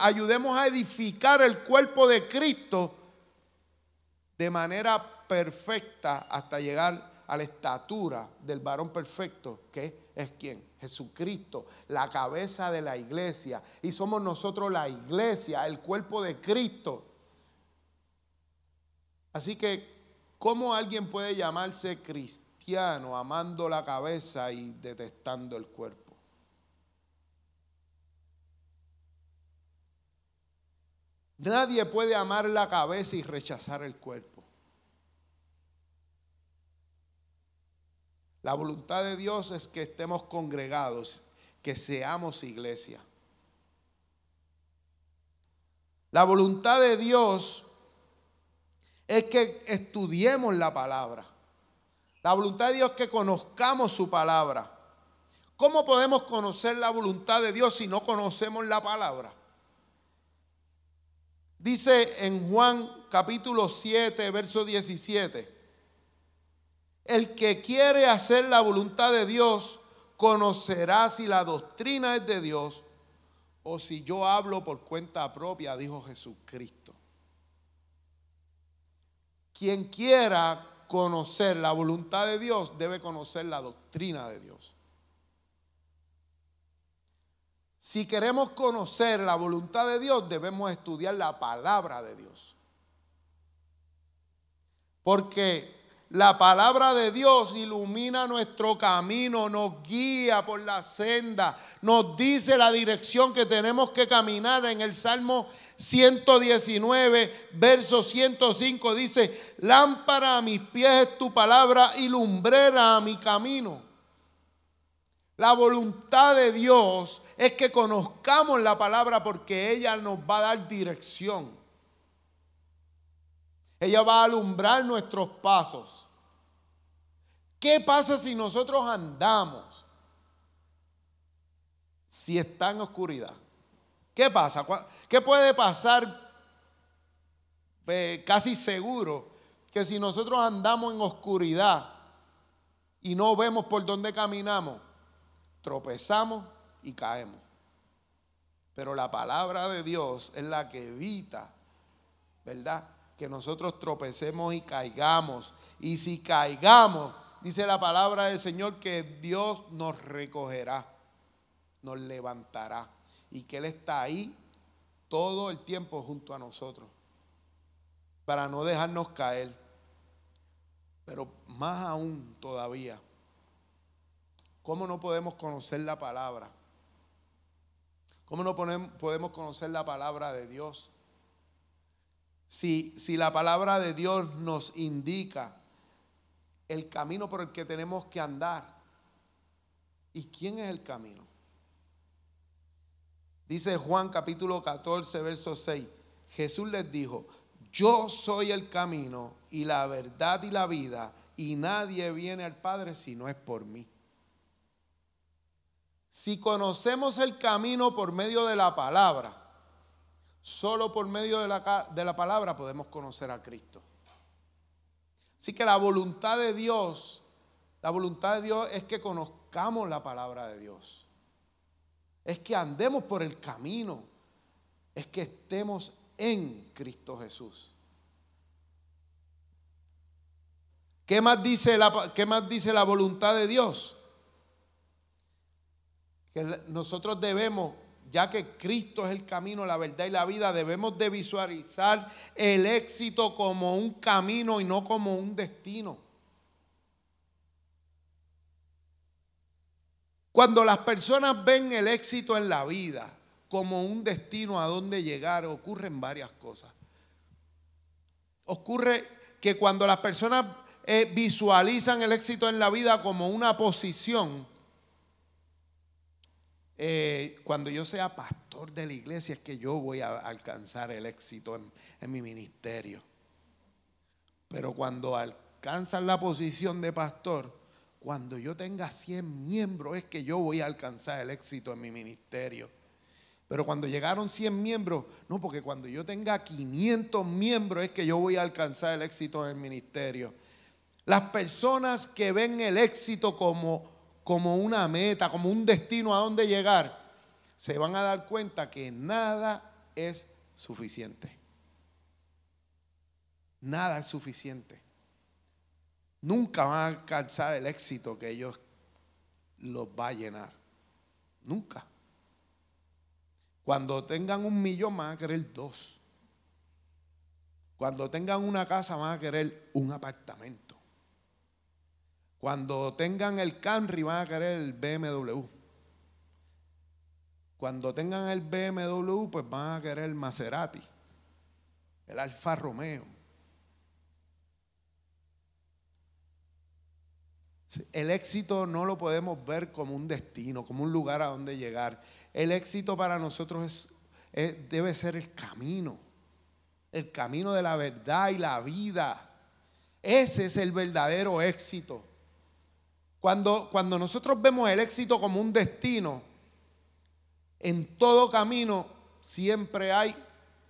S2: ayudemos a edificar el cuerpo de Cristo de manera perfecta hasta llegar a la estatura del varón perfecto, que es quien? Jesucristo, la cabeza de la iglesia. Y somos nosotros la iglesia, el cuerpo de Cristo. Así que, ¿cómo alguien puede llamarse cristiano amando la cabeza y detestando el cuerpo? Nadie puede amar la cabeza y rechazar el cuerpo. La voluntad de Dios es que estemos congregados, que seamos iglesia. La voluntad de Dios es que estudiemos la palabra. La voluntad de Dios es que conozcamos su palabra. ¿Cómo podemos conocer la voluntad de Dios si no conocemos la palabra? Dice en Juan capítulo 7, verso 17. El que quiere hacer la voluntad de Dios conocerá si la doctrina es de Dios o si yo hablo por cuenta propia, dijo Jesucristo. Quien quiera conocer la voluntad de Dios debe conocer la doctrina de Dios. Si queremos conocer la voluntad de Dios, debemos estudiar la palabra de Dios. Porque la palabra de Dios ilumina nuestro camino, nos guía por la senda, nos dice la dirección que tenemos que caminar. En el Salmo 119, verso 105 dice, lámpara a mis pies es tu palabra y lumbrera a mi camino. La voluntad de Dios es que conozcamos la palabra porque ella nos va a dar dirección. Ella va a alumbrar nuestros pasos. ¿Qué pasa si nosotros andamos? Si está en oscuridad. ¿Qué pasa? ¿Qué puede pasar? casi seguro que si nosotros andamos en oscuridad y no vemos por dónde caminamos, tropezamos y caemos. Pero la palabra de Dios es la que evita ¿verdad? Que nosotros tropecemos y caigamos. Y si caigamos, dice la palabra del Señor que Dios nos recogerá, nos levantará y que Él está ahí todo el tiempo junto a nosotros para no dejarnos caer. Pero más aún todavía, ¿cómo no podemos conocer la palabra? ¿Cómo no podemos conocer la palabra de Dios? Si, si la palabra de Dios nos indica el camino por el que tenemos que andar. ¿Y quién es el camino? Dice Juan capítulo 14, verso 6. Jesús les dijo, yo soy el camino y la verdad y la vida, y nadie viene al Padre si no es por mí. Si conocemos el camino por medio de la palabra, solo por medio de la, de la palabra podemos conocer a Cristo. Así que la voluntad de Dios, la voluntad de Dios es que conozcamos la palabra de Dios. Es que andemos por el camino. Es que estemos en Cristo Jesús. ¿Qué más dice la, qué más dice la voluntad de Dios? Que nosotros debemos ya que Cristo es el camino, la verdad y la vida, debemos de visualizar el éxito como un camino y no como un destino. Cuando las personas ven el éxito en la vida como un destino a donde llegar, ocurren varias cosas. Ocurre que cuando las personas eh, visualizan el éxito en la vida como una posición, eh, cuando yo sea pastor de la iglesia es que yo voy a alcanzar el éxito en, mi ministerio. Pero cuando alcanzan la posición de pastor, cuando yo tenga 100 miembros es que yo voy a alcanzar el éxito en mi ministerio. Pero cuando llegaron 100 miembros, no, porque cuando yo tenga 500 miembros es que yo voy a alcanzar el éxito en el ministerio. Las personas que ven el éxito como como una meta, como un destino a donde llegar, se van a dar cuenta que nada es suficiente. Nada es suficiente. Nunca van a alcanzar el éxito que ellos los va a llenar. Nunca. Cuando tengan un millón van a querer dos. Cuando tengan una casa van a querer un apartamento. Cuando tengan el Camry van a querer el BMW. Cuando tengan el BMW, pues van a querer el Maserati, el Alfa Romeo. El éxito no lo podemos ver como un destino, como un lugar a donde llegar. El éxito para nosotros es, debe ser el camino, el camino de la verdad y la vida. Ese es el verdadero éxito. Cuando, cuando nosotros vemos el éxito como un destino, en todo camino siempre hay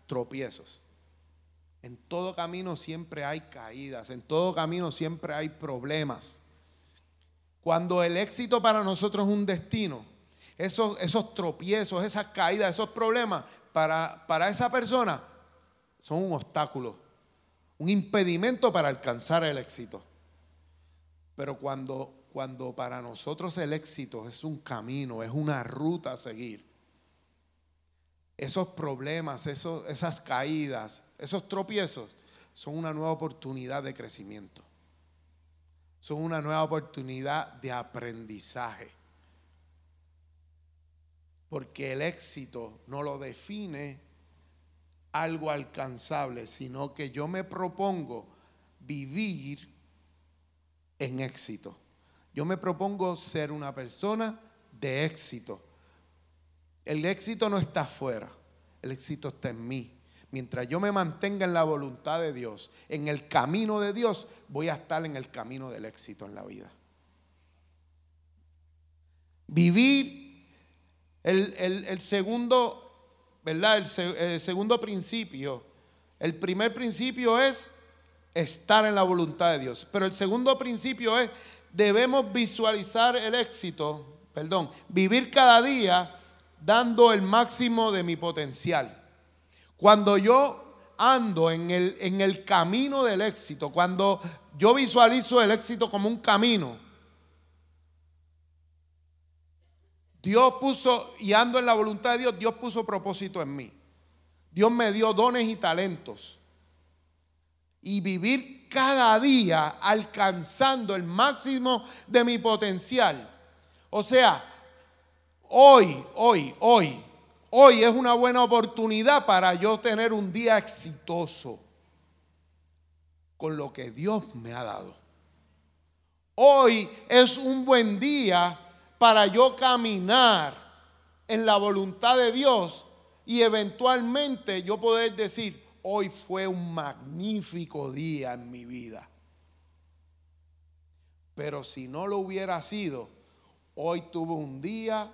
S2: tropiezos. En todo camino siempre hay caídas, en todo camino siempre hay problemas. Cuando el éxito para nosotros es un destino, esos, esos tropiezos, esas caídas, esos problemas, para, para esa persona son un obstáculo, un impedimento para alcanzar el éxito. Pero cuando cuando para nosotros el éxito es un camino, es una ruta a seguir. Esos problemas, esas caídas, esos tropiezos son una nueva oportunidad de crecimiento. Son una nueva oportunidad de aprendizaje. Porque el éxito no lo define algo alcanzable, sino que yo me propongo vivir en éxito. Yo me propongo ser una persona de éxito. El éxito no está afuera, el éxito está en mí. Mientras yo me mantenga en la voluntad de Dios, en el camino de Dios, voy a estar en el camino del éxito en la vida. Vivir el, segundo, ¿verdad? el segundo principio. El primer principio es estar en la voluntad de Dios. Pero el segundo principio es debemos visualizar el éxito, perdón, vivir cada día dando el máximo de mi potencial. Cuando yo ando en el, en el camino del éxito, cuando yo visualizo el éxito como un camino, Dios puso, y ando en la voluntad de Dios, Dios puso propósito en mí. Dios me dio dones y talentos. Y vivir cada día alcanzando el máximo de mi potencial. O sea, hoy, hoy, hoy, hoy es una buena oportunidad para yo tener un día exitoso con lo que Dios me ha dado. Hoy es un buen día para yo caminar en la voluntad de Dios y eventualmente yo poder decir, hoy fue un magnífico día en mi vida. Pero si no lo hubiera sido, hoy tuve un día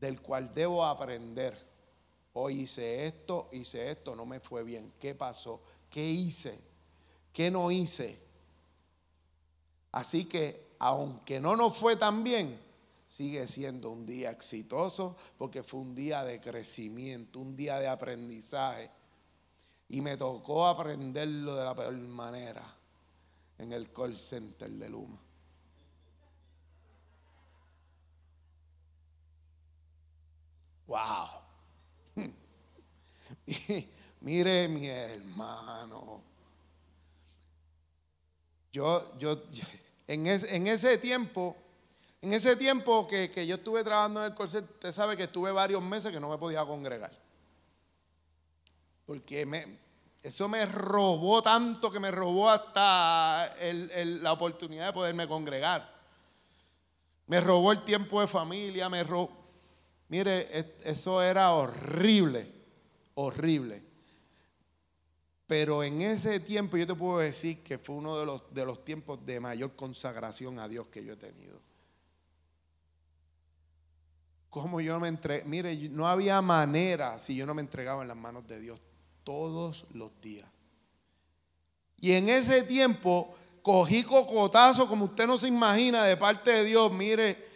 S2: del cual debo aprender. Hoy hice esto, hice esto, no me fue bien. ¿Qué pasó? ¿Qué hice? ¿Qué no hice? Así que aunque no nos fue tan bien, sigue siendo un día exitoso porque fue un día de crecimiento, un día de aprendizaje. Y me tocó aprenderlo de la peor manera en el call center de Luma. Wow. Mire mi hermano. Yo, yo, en, en ese tiempo, en ese tiempo que, yo estuve trabajando en el corset, usted sabe que estuve varios meses que no me podía congregar. Porque eso me robó tanto que me robó hasta la oportunidad de poderme congregar. Me robó el tiempo de familia, me robó. Mire, eso era horrible, horrible. Pero en ese tiempo yo te puedo decir que fue uno de los, de los tiempos de mayor consagración a Dios que yo he tenido. Como yo me entregué, mire, no había manera si yo no me entregaba en las manos de Dios todos los días. Y en ese tiempo cogí cocotazo, como usted no se imagina, de parte de Dios. Mire,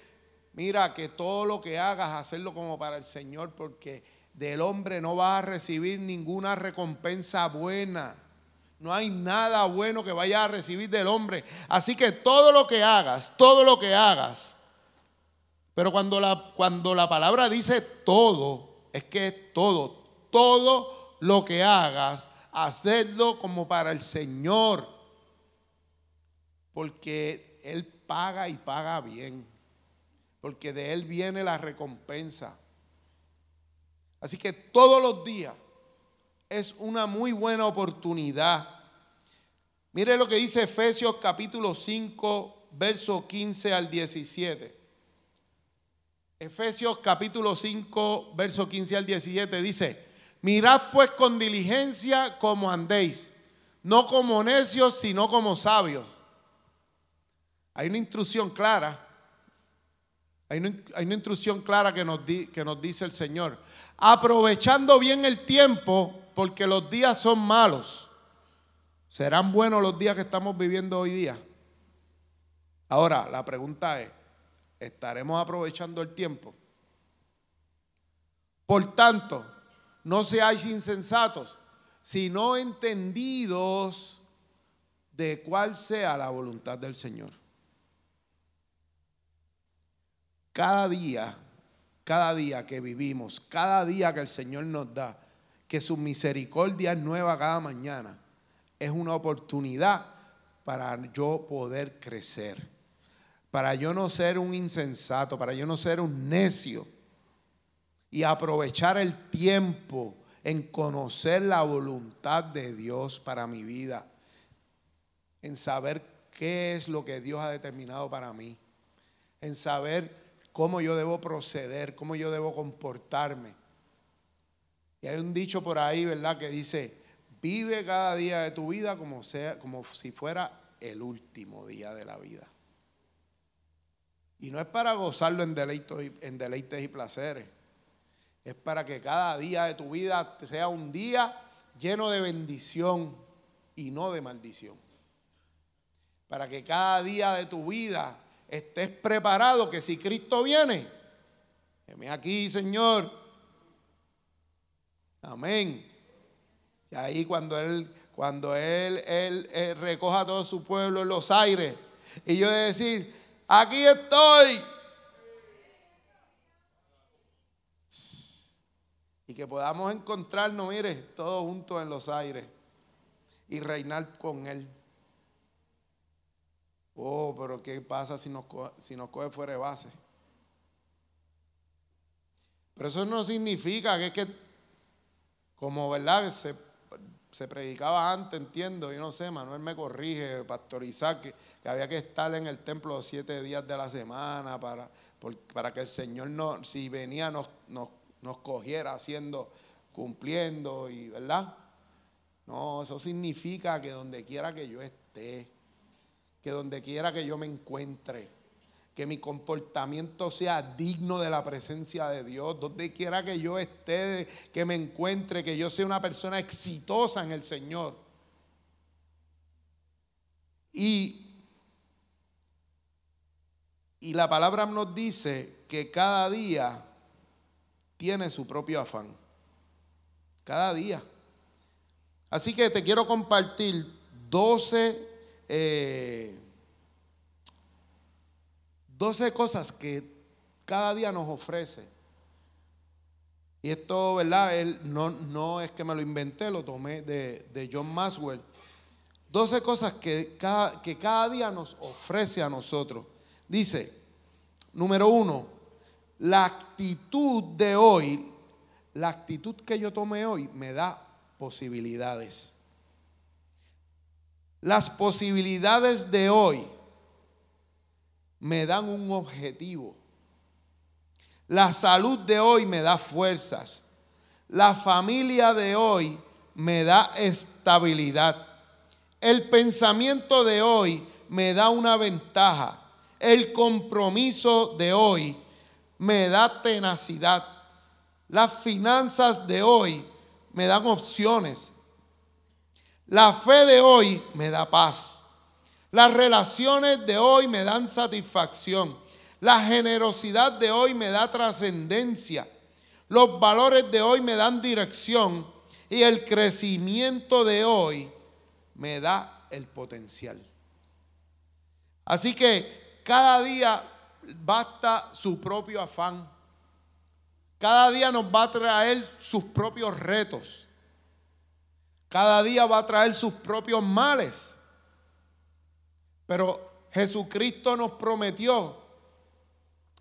S2: mira que todo lo que hagas, hacerlo como para el Señor, porque del hombre no vas a recibir ninguna recompensa buena. No hay nada bueno que vayas a recibir del hombre. Así que todo lo que hagas, todo lo que hagas. Pero cuando la, cuando la palabra dice todo, es que es todo. Todo lo que hagas, hacedlo como para el Señor. Porque Él paga y paga bien. Porque de Él viene la recompensa. Así que todos los días es una muy buena oportunidad. Mire lo que dice Efesios capítulo 5, verso 15 al 17. Efesios capítulo 5, verso 15 al 17 dice, mirad pues con diligencia como andéis, no como necios, sino como sabios. Hay una instrucción clara, hay una, instrucción clara que nos, que nos dice el Señor aprovechando bien el tiempo, porque los días son malos. ¿Serán buenos los días que estamos viviendo hoy día? Ahora, la pregunta es, ¿estaremos aprovechando el tiempo? Por tanto, no seáis insensatos, sino entendidos de cuál sea la voluntad del Señor. Cada día cada día que vivimos, cada día que el Señor nos da, que su misericordia es nueva cada mañana, es una oportunidad para yo poder crecer, para yo no ser un insensato, para yo no ser un necio y aprovechar el tiempo en conocer la voluntad de Dios para mi vida, en saber qué es lo que Dios ha determinado para mí, en saber cómo yo debo proceder, cómo yo debo comportarme. Y hay un dicho por ahí, ¿verdad? Que dice, vive cada día de tu vida como, sea, como si fuera el último día de la vida. Y no es para gozarlo en deleites, en deleites y placeres. Es para que cada día de tu vida sea un día lleno de bendición y no de maldición. Para que cada día de tu vida estés preparado que si Cristo viene, heme aquí, Señor. Amén. Y ahí cuando él, cuando él, él, recoja a todo su pueblo en los aires, y yo de decir, aquí estoy. Y que podamos encontrarnos, mire, todos juntos en los aires y reinar con Él. Oh, pero ¿qué pasa si nos, coge, si fuera de base? Pero eso no significa que es que, como verdad, se, predicaba antes, entiendo, yo no sé, Manuel me corrige, Pastor Isaac, que, que había que estar en el templo siete días de la semana para, para que el Señor, no, si venía, nos, nos, nos cogiera haciendo, cumpliendo, y ¿verdad? No, eso significa que donde quiera que yo esté, que donde quiera que yo me encuentre, que mi comportamiento sea digno de la presencia de Dios, donde quiera que yo esté, que me encuentre, que yo sea una persona exitosa en el Señor. Y, y la palabra nos dice que cada día tiene su propio afán. Cada día. Así que te quiero compartir 12, eh, 12 cosas que cada día nos ofrece. Y esto, ¿verdad? Él, no, no es que me lo inventé, lo tomé de, de John Maxwell. 12 cosas que cada, que cada día nos ofrece a nosotros. Dice, número uno, la actitud de hoy, la actitud que yo tomé hoy me da posibilidades. Las posibilidades de hoy me dan un objetivo. La salud de hoy me da fuerzas. La familia de hoy me da estabilidad. El pensamiento de hoy me da una ventaja. El compromiso de hoy me da tenacidad. Las finanzas de hoy me dan opciones. La fe de hoy me da paz. Las relaciones de hoy me dan satisfacción. La generosidad de hoy me da trascendencia. Los valores de hoy me dan dirección. Y el crecimiento de hoy me da el potencial. Así que cada día basta su propio afán. Cada día nos va a traer sus propios retos. Cada día va a traer sus propios males. Pero Jesucristo nos prometió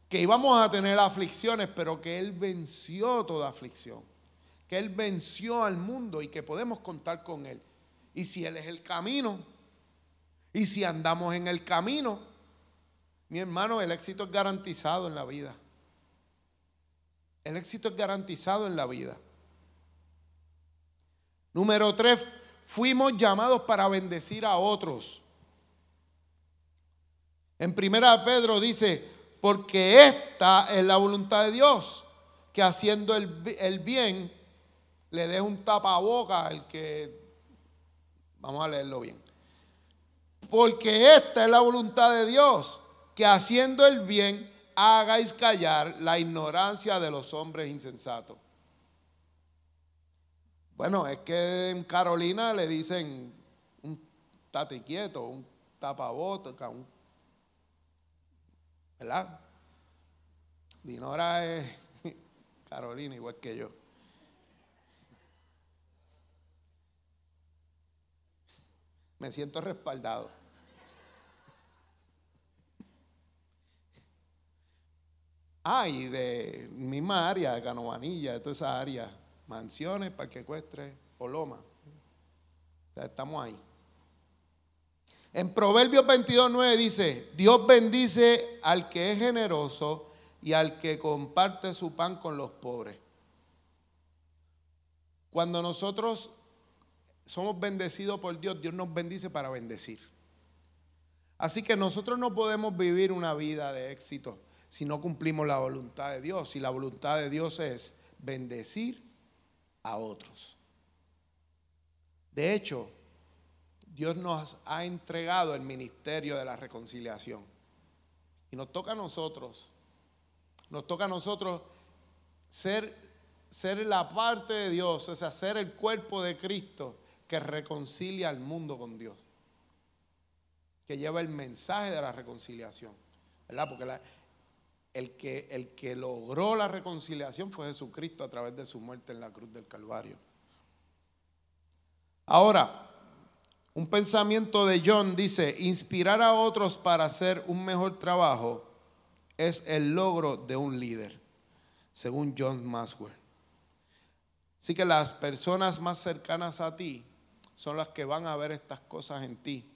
S2: que íbamos a tener aflicciones, pero que Él venció toda aflicción. Que Él venció al mundo y que podemos contar con Él. Y si Él es el camino, y si andamos en el camino, mi hermano, el éxito es garantizado en la vida. El éxito es garantizado en la vida. Número tres, fuimos llamados para bendecir a otros. En primera Pedro dice, porque esta es la voluntad de Dios, que haciendo el, el bien le dé un tapaboca al que, vamos a leerlo bien, porque esta es la voluntad de Dios, que haciendo el bien hagáis callar la ignorancia de los hombres insensatos. Bueno, es que en Carolina le dicen un tate quieto, un tapaboca, un, ¿verdad? Dinora es Carolina igual que yo. Me siento respaldado. Ah, y de misma área, de Canovanilla, de toda esa área, mansiones, parque ecuestre o loma. Estamos ahí. En Proverbios 22.9 dice, Dios bendice al que es generoso y al que comparte su pan con los pobres. Cuando nosotros somos bendecidos por Dios, Dios nos bendice para bendecir. Así que nosotros no podemos vivir una vida de éxito si no cumplimos la voluntad de Dios. Y la voluntad de Dios es bendecir a otros. De hecho, Dios nos ha entregado el ministerio de la reconciliación. Y nos toca a nosotros, nos toca a nosotros ser ser la parte de Dios, es hacer el cuerpo de Cristo que reconcilia al mundo con Dios. Que lleva el mensaje de la reconciliación. ¿Verdad? Porque el, que, el que logró la reconciliación fue Jesucristo a través de su muerte en la cruz del Calvario. Ahora, un pensamiento de John dice, inspirar a otros para hacer un mejor trabajo es el logro de un líder, según John Maxwell. Así que las personas más cercanas a ti son las que van a ver estas cosas en ti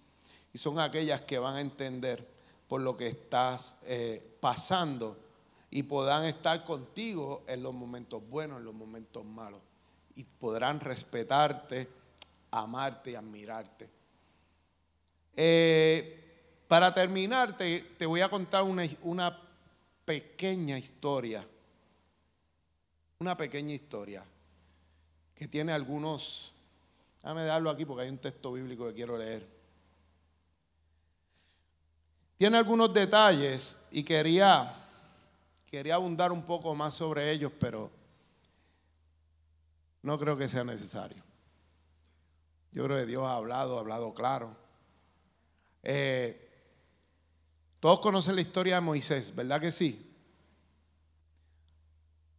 S2: y son aquellas que van a entender por lo que estás eh, pasando y podrán estar contigo en los momentos buenos, en los momentos malos y podrán respetarte, amarte y admirarte. Eh, para terminar, te, voy a contar una, una pequeña historia. Una pequeña historia que tiene algunos. Déjame darlo aquí porque hay un texto bíblico que quiero leer. Tiene algunos detalles y quería, quería abundar un poco más sobre ellos, pero no creo que sea necesario. Yo creo que Dios ha hablado, ha hablado claro. Eh, todos conocen la historia de Moisés, ¿verdad que sí?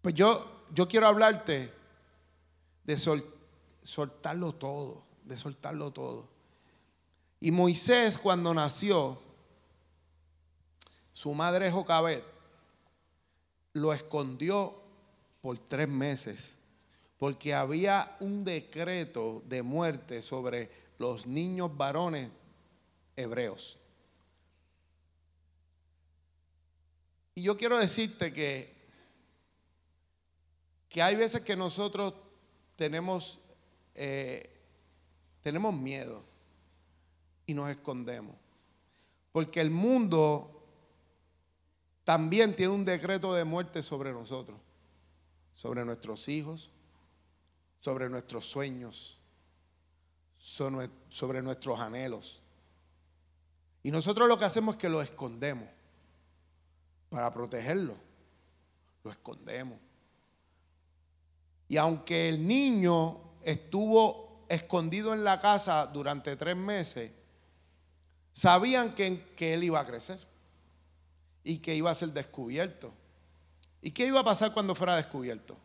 S2: Pues yo, yo quiero hablarte de soltarlo todo, de soltarlo todo. Y Moisés cuando nació, su madre Jocabet lo escondió por tres meses, porque había un decreto de muerte sobre los niños varones hebreos. Y yo quiero decirte que, que hay veces que nosotros tenemos, eh, tenemos miedo y nos escondemos. Porque el mundo también tiene un decreto de muerte sobre nosotros, sobre nuestros hijos, sobre nuestros sueños, sobre nuestros anhelos. Y nosotros lo que hacemos es que lo escondemos para protegerlo. Lo escondemos. Y aunque el niño estuvo escondido en la casa durante tres meses, sabían que, que él iba a crecer y que iba a ser descubierto. ¿Y qué iba a pasar cuando fuera descubierto?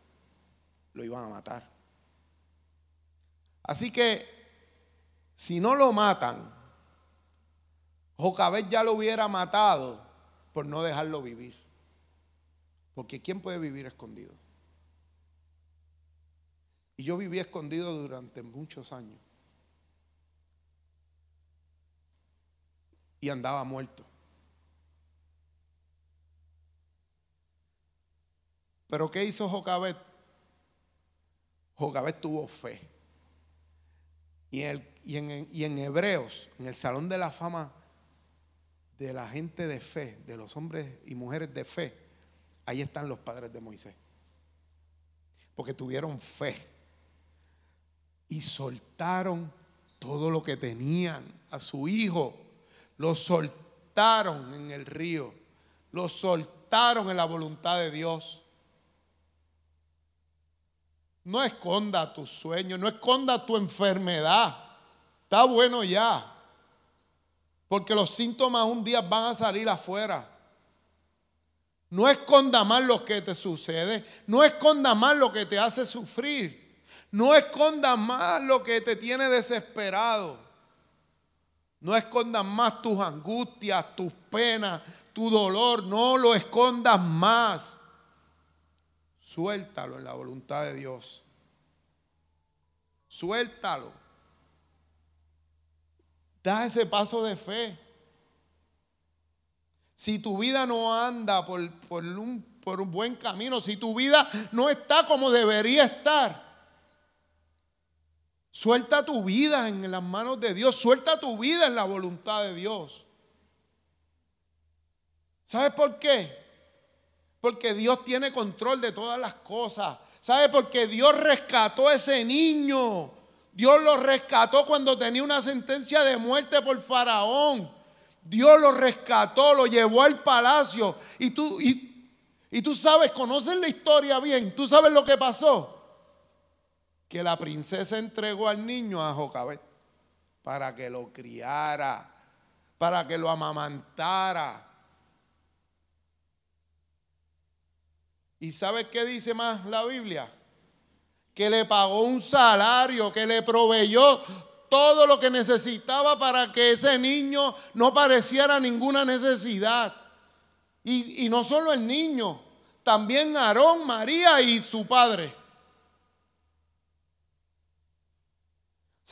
S2: Lo iban a matar. Así que si no lo matan, Jocabet ya lo hubiera matado por no dejarlo vivir. Porque ¿quién puede vivir escondido? Y yo viví escondido durante muchos años. Y andaba muerto. Pero ¿qué hizo Jocabet? Jocabet tuvo fe. Y, en, y en Hebreos, en el Salón de la Fama de la gente de fe, de los hombres y mujeres de fe, ahí están los padres de Moisés. Porque tuvieron fe y soltaron todo lo que tenían a su hijo. Lo soltaron en el río. Lo soltaron en la voluntad de Dios. No esconda tu sueño, no esconda tu enfermedad. Está bueno ya. Porque los síntomas un día van a salir afuera. No esconda más lo que te sucede. No esconda más lo que te hace sufrir. No esconda más lo que te tiene desesperado. No escondas más tus angustias, tus penas, tu dolor. No lo escondas más. Suéltalo en la voluntad de Dios. Suéltalo. Da ese paso de fe. Si tu vida no anda por, un, por un buen camino, si tu vida no está como debería estar, suelta tu vida en las manos de Dios, suelta tu vida en la voluntad de Dios. ¿Sabes por qué? Porque Dios tiene control de todas las cosas. ¿Sabes? Porque Dios rescató a ese niño Dios lo rescató cuando tenía una sentencia de muerte por Faraón. Dios lo rescató, lo llevó al palacio. Y tú, y, Y tú sabes, conoces la historia bien, tú sabes lo que pasó. Que la princesa entregó al niño a Jocabet para que lo criara, para que lo amamantara. ¿Y sabes qué dice más la Biblia? Que le pagó un salario, que le proveyó todo lo que necesitaba para que ese niño no pareciera ninguna necesidad. Y, no solo el niño, también Aarón, María y su padre.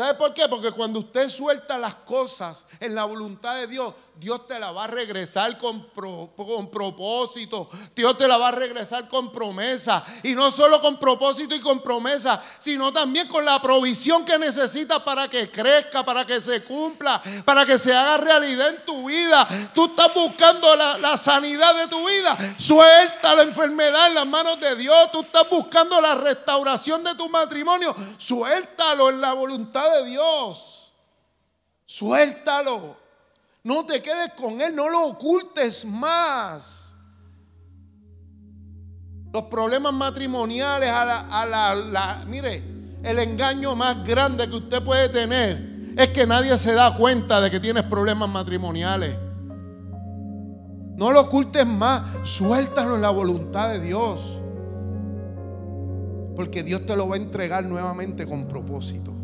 S2: ¿Sabe por qué? Porque cuando usted suelta las cosas en la voluntad de Dios, Dios te la va a regresar con, con, propósito. Dios te la va a regresar con promesa. Y no solo con propósito y con promesa, sino también con la provisión que necesitas para que crezca, para que se cumpla, para que se haga realidad en tu vida. Tú estás buscando la, la sanidad de tu vida. Suelta la enfermedad en las manos de Dios. Tú estás buscando la restauración de tu matrimonio. Suéltalo en la voluntad de Dios. Suéltalo. No te quedes con él, no lo ocultes más. Los problemas matrimoniales, a la, mire, el engaño más grande que usted puede tener es que nadie se da cuenta de que tienes problemas matrimoniales. No lo ocultes más, suéltalo en la voluntad de Dios. Porque Dios te lo va a entregar nuevamente con propósito.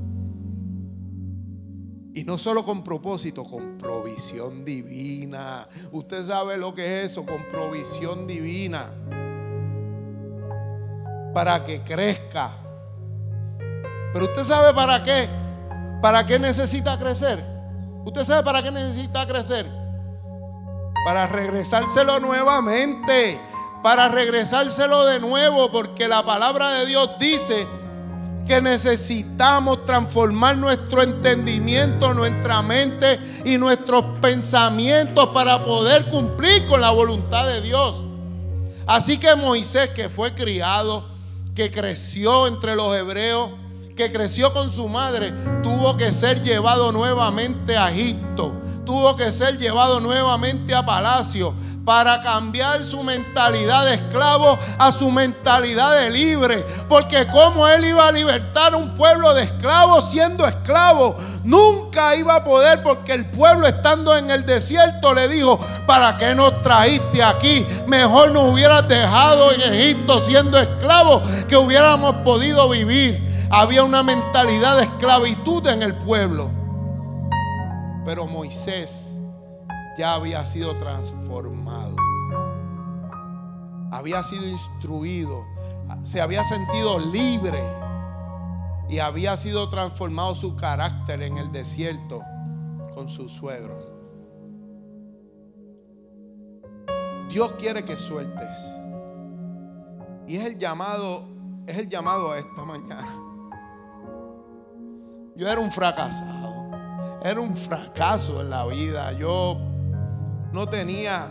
S2: Y no solo con propósito, con provisión divina. Usted sabe lo que es eso, con provisión divina. Para que crezca. Pero usted sabe para qué. ¿Para qué necesita crecer? ¿Usted sabe para qué necesita crecer? Para regresárselo nuevamente. Para regresárselo de nuevo. Porque la palabra de Dios dice que necesitamos transformar nuestro entendimiento, nuestra mente y nuestros pensamientos para poder cumplir con la voluntad de Dios. Así que Moisés, que fue criado, que creció entre los hebreos, que creció con su madre, tuvo que ser llevado nuevamente a Egipto, tuvo que ser llevado nuevamente a palacio para cambiar su mentalidad de esclavo a su mentalidad de libre. Porque como él iba a libertar a un pueblo de esclavos siendo esclavo, nunca iba a poder porque el pueblo estando en el desierto le dijo, ¿para qué nos trajiste aquí? Mejor nos hubieras dejado en Egipto siendo esclavos que hubiéramos podido vivir. Había una mentalidad de esclavitud en el pueblo. Pero Moisés ya había sido transformado. Había sido instruido. Se había sentido libre. Y había sido transformado su carácter en el desierto con su suegro. Dios quiere que sueltes. Y es el llamado, es el llamado a esta mañana. Yo era un fracasado. Era un fracaso en la vida. Yo no tenía.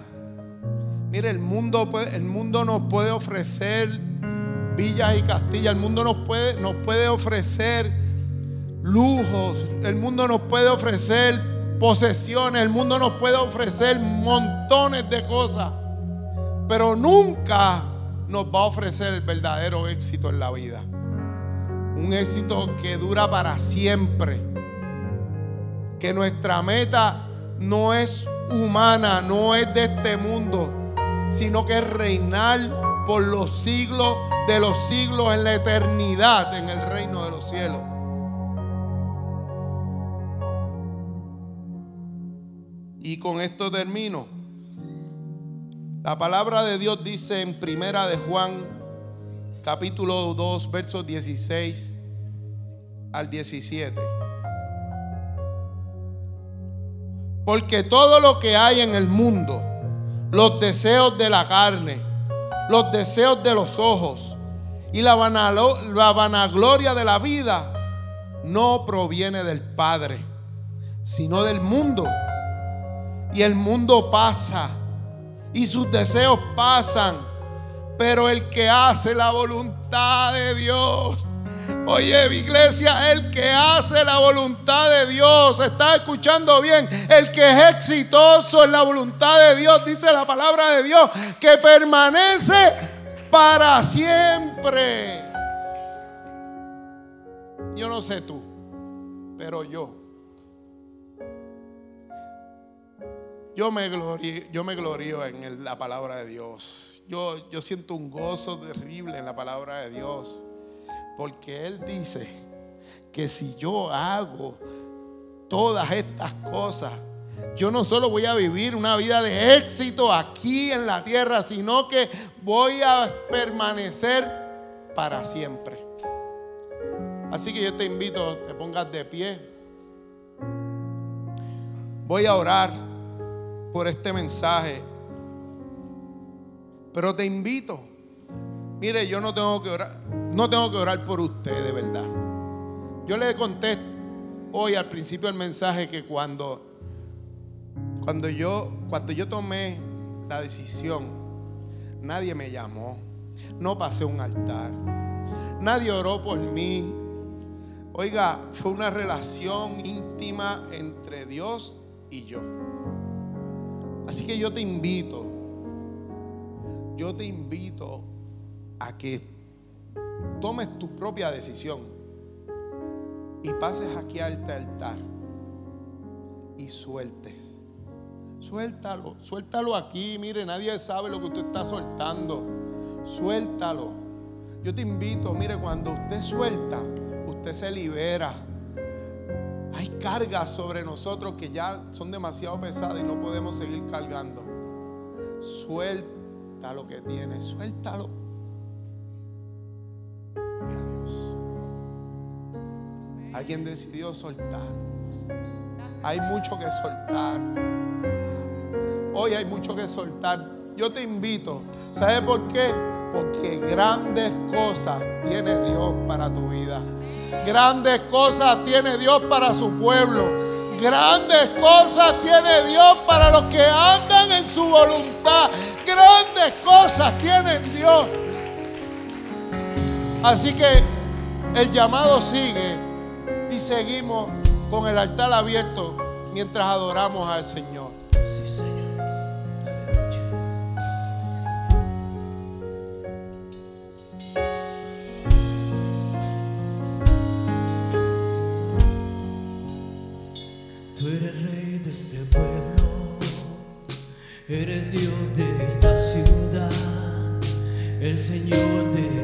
S2: Mire, el mundo, el mundo nos puede ofrecer villas y castillas, el mundo nos puede, nos puede ofrecer lujos, el mundo nos puede ofrecer posesiones, el mundo nos puede ofrecer montones de cosas, pero nunca nos va a ofrecer el verdadero éxito en la vida. Un éxito que dura para siempre. Que nuestra meta no es humana, no es de este mundo, sino que es reinar por los siglos de los siglos en la eternidad en el reino de los cielos. Y con esto termino. La palabra de Dios dice en Primera de Juan, capítulo 2, versos 16 al 17. Porque todo lo que hay en el mundo, los deseos de la carne, los deseos de los ojos y la, vanagloria de la vida, no proviene del Padre, sino del mundo. Y el mundo pasa y sus deseos pasan, pero el que hace la voluntad de Dios Oye, iglesia, el que hace la voluntad de Dios, está escuchando bien, el que es exitoso en la voluntad de Dios, dice la palabra de Dios, que permanece para siempre. Yo no sé tú, pero yo. Yo me glorío, yo me glorío en la palabra de Dios. Yo, yo siento un gozo terrible en la palabra de Dios. Porque Él dice que si yo hago todas estas cosas, yo no solo voy a vivir una vida de éxito aquí en la tierra, sino que voy a permanecer para siempre. Así que yo te invito, te pongas de pie. Voy a orar por este mensaje. Pero te invito. Mire, yo no tengo que orar, no tengo que orar por usted, de verdad. Yo le conté hoy al principio del mensaje que cuando, cuando, yo, cuando yo tomé la decisión, nadie me llamó, no pasé un altar, nadie oró por mí. Oiga, fue una relación íntima entre Dios y yo. Así que yo te invito, yo te invito a que tomes tu propia decisión y pases aquí a este altar y sueltes. Suéltalo, suéltalo aquí. Mire, nadie sabe lo que usted está soltando. Suéltalo. Yo te invito, mire, cuando usted suelta, usted se libera. Hay cargas sobre nosotros que ya son demasiado pesadas y no podemos seguir cargando. Suelta lo que tienes, suéltalo. Gloria a Dios. Alguien decidió soltar. Hay mucho que soltar. Hoy hay mucho que soltar. Yo te invito. ¿Sabes por qué? Porque grandes cosas tiene Dios para tu vida. Grandes cosas tiene Dios para su pueblo. Grandes cosas tiene Dios para los que andan en su voluntad. Grandes cosas tiene Dios. Así que el llamado sigue y seguimos con el altar abierto mientras adoramos al Señor.
S3: Sí, Señor. Tú eres rey de este pueblo, eres Dios el Señor de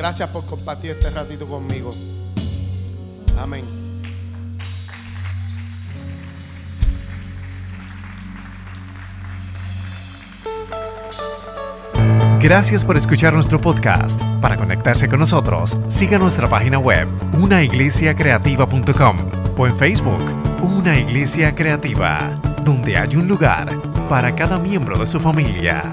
S2: Gracias por compartir este ratito conmigo. Amén.
S1: Gracias por escuchar nuestro podcast. Para conectarse con nosotros, siga nuestra página web unaiglesiacreativa.com o en Facebook Una Iglesia Creativa, donde hay un lugar para cada miembro de su familia.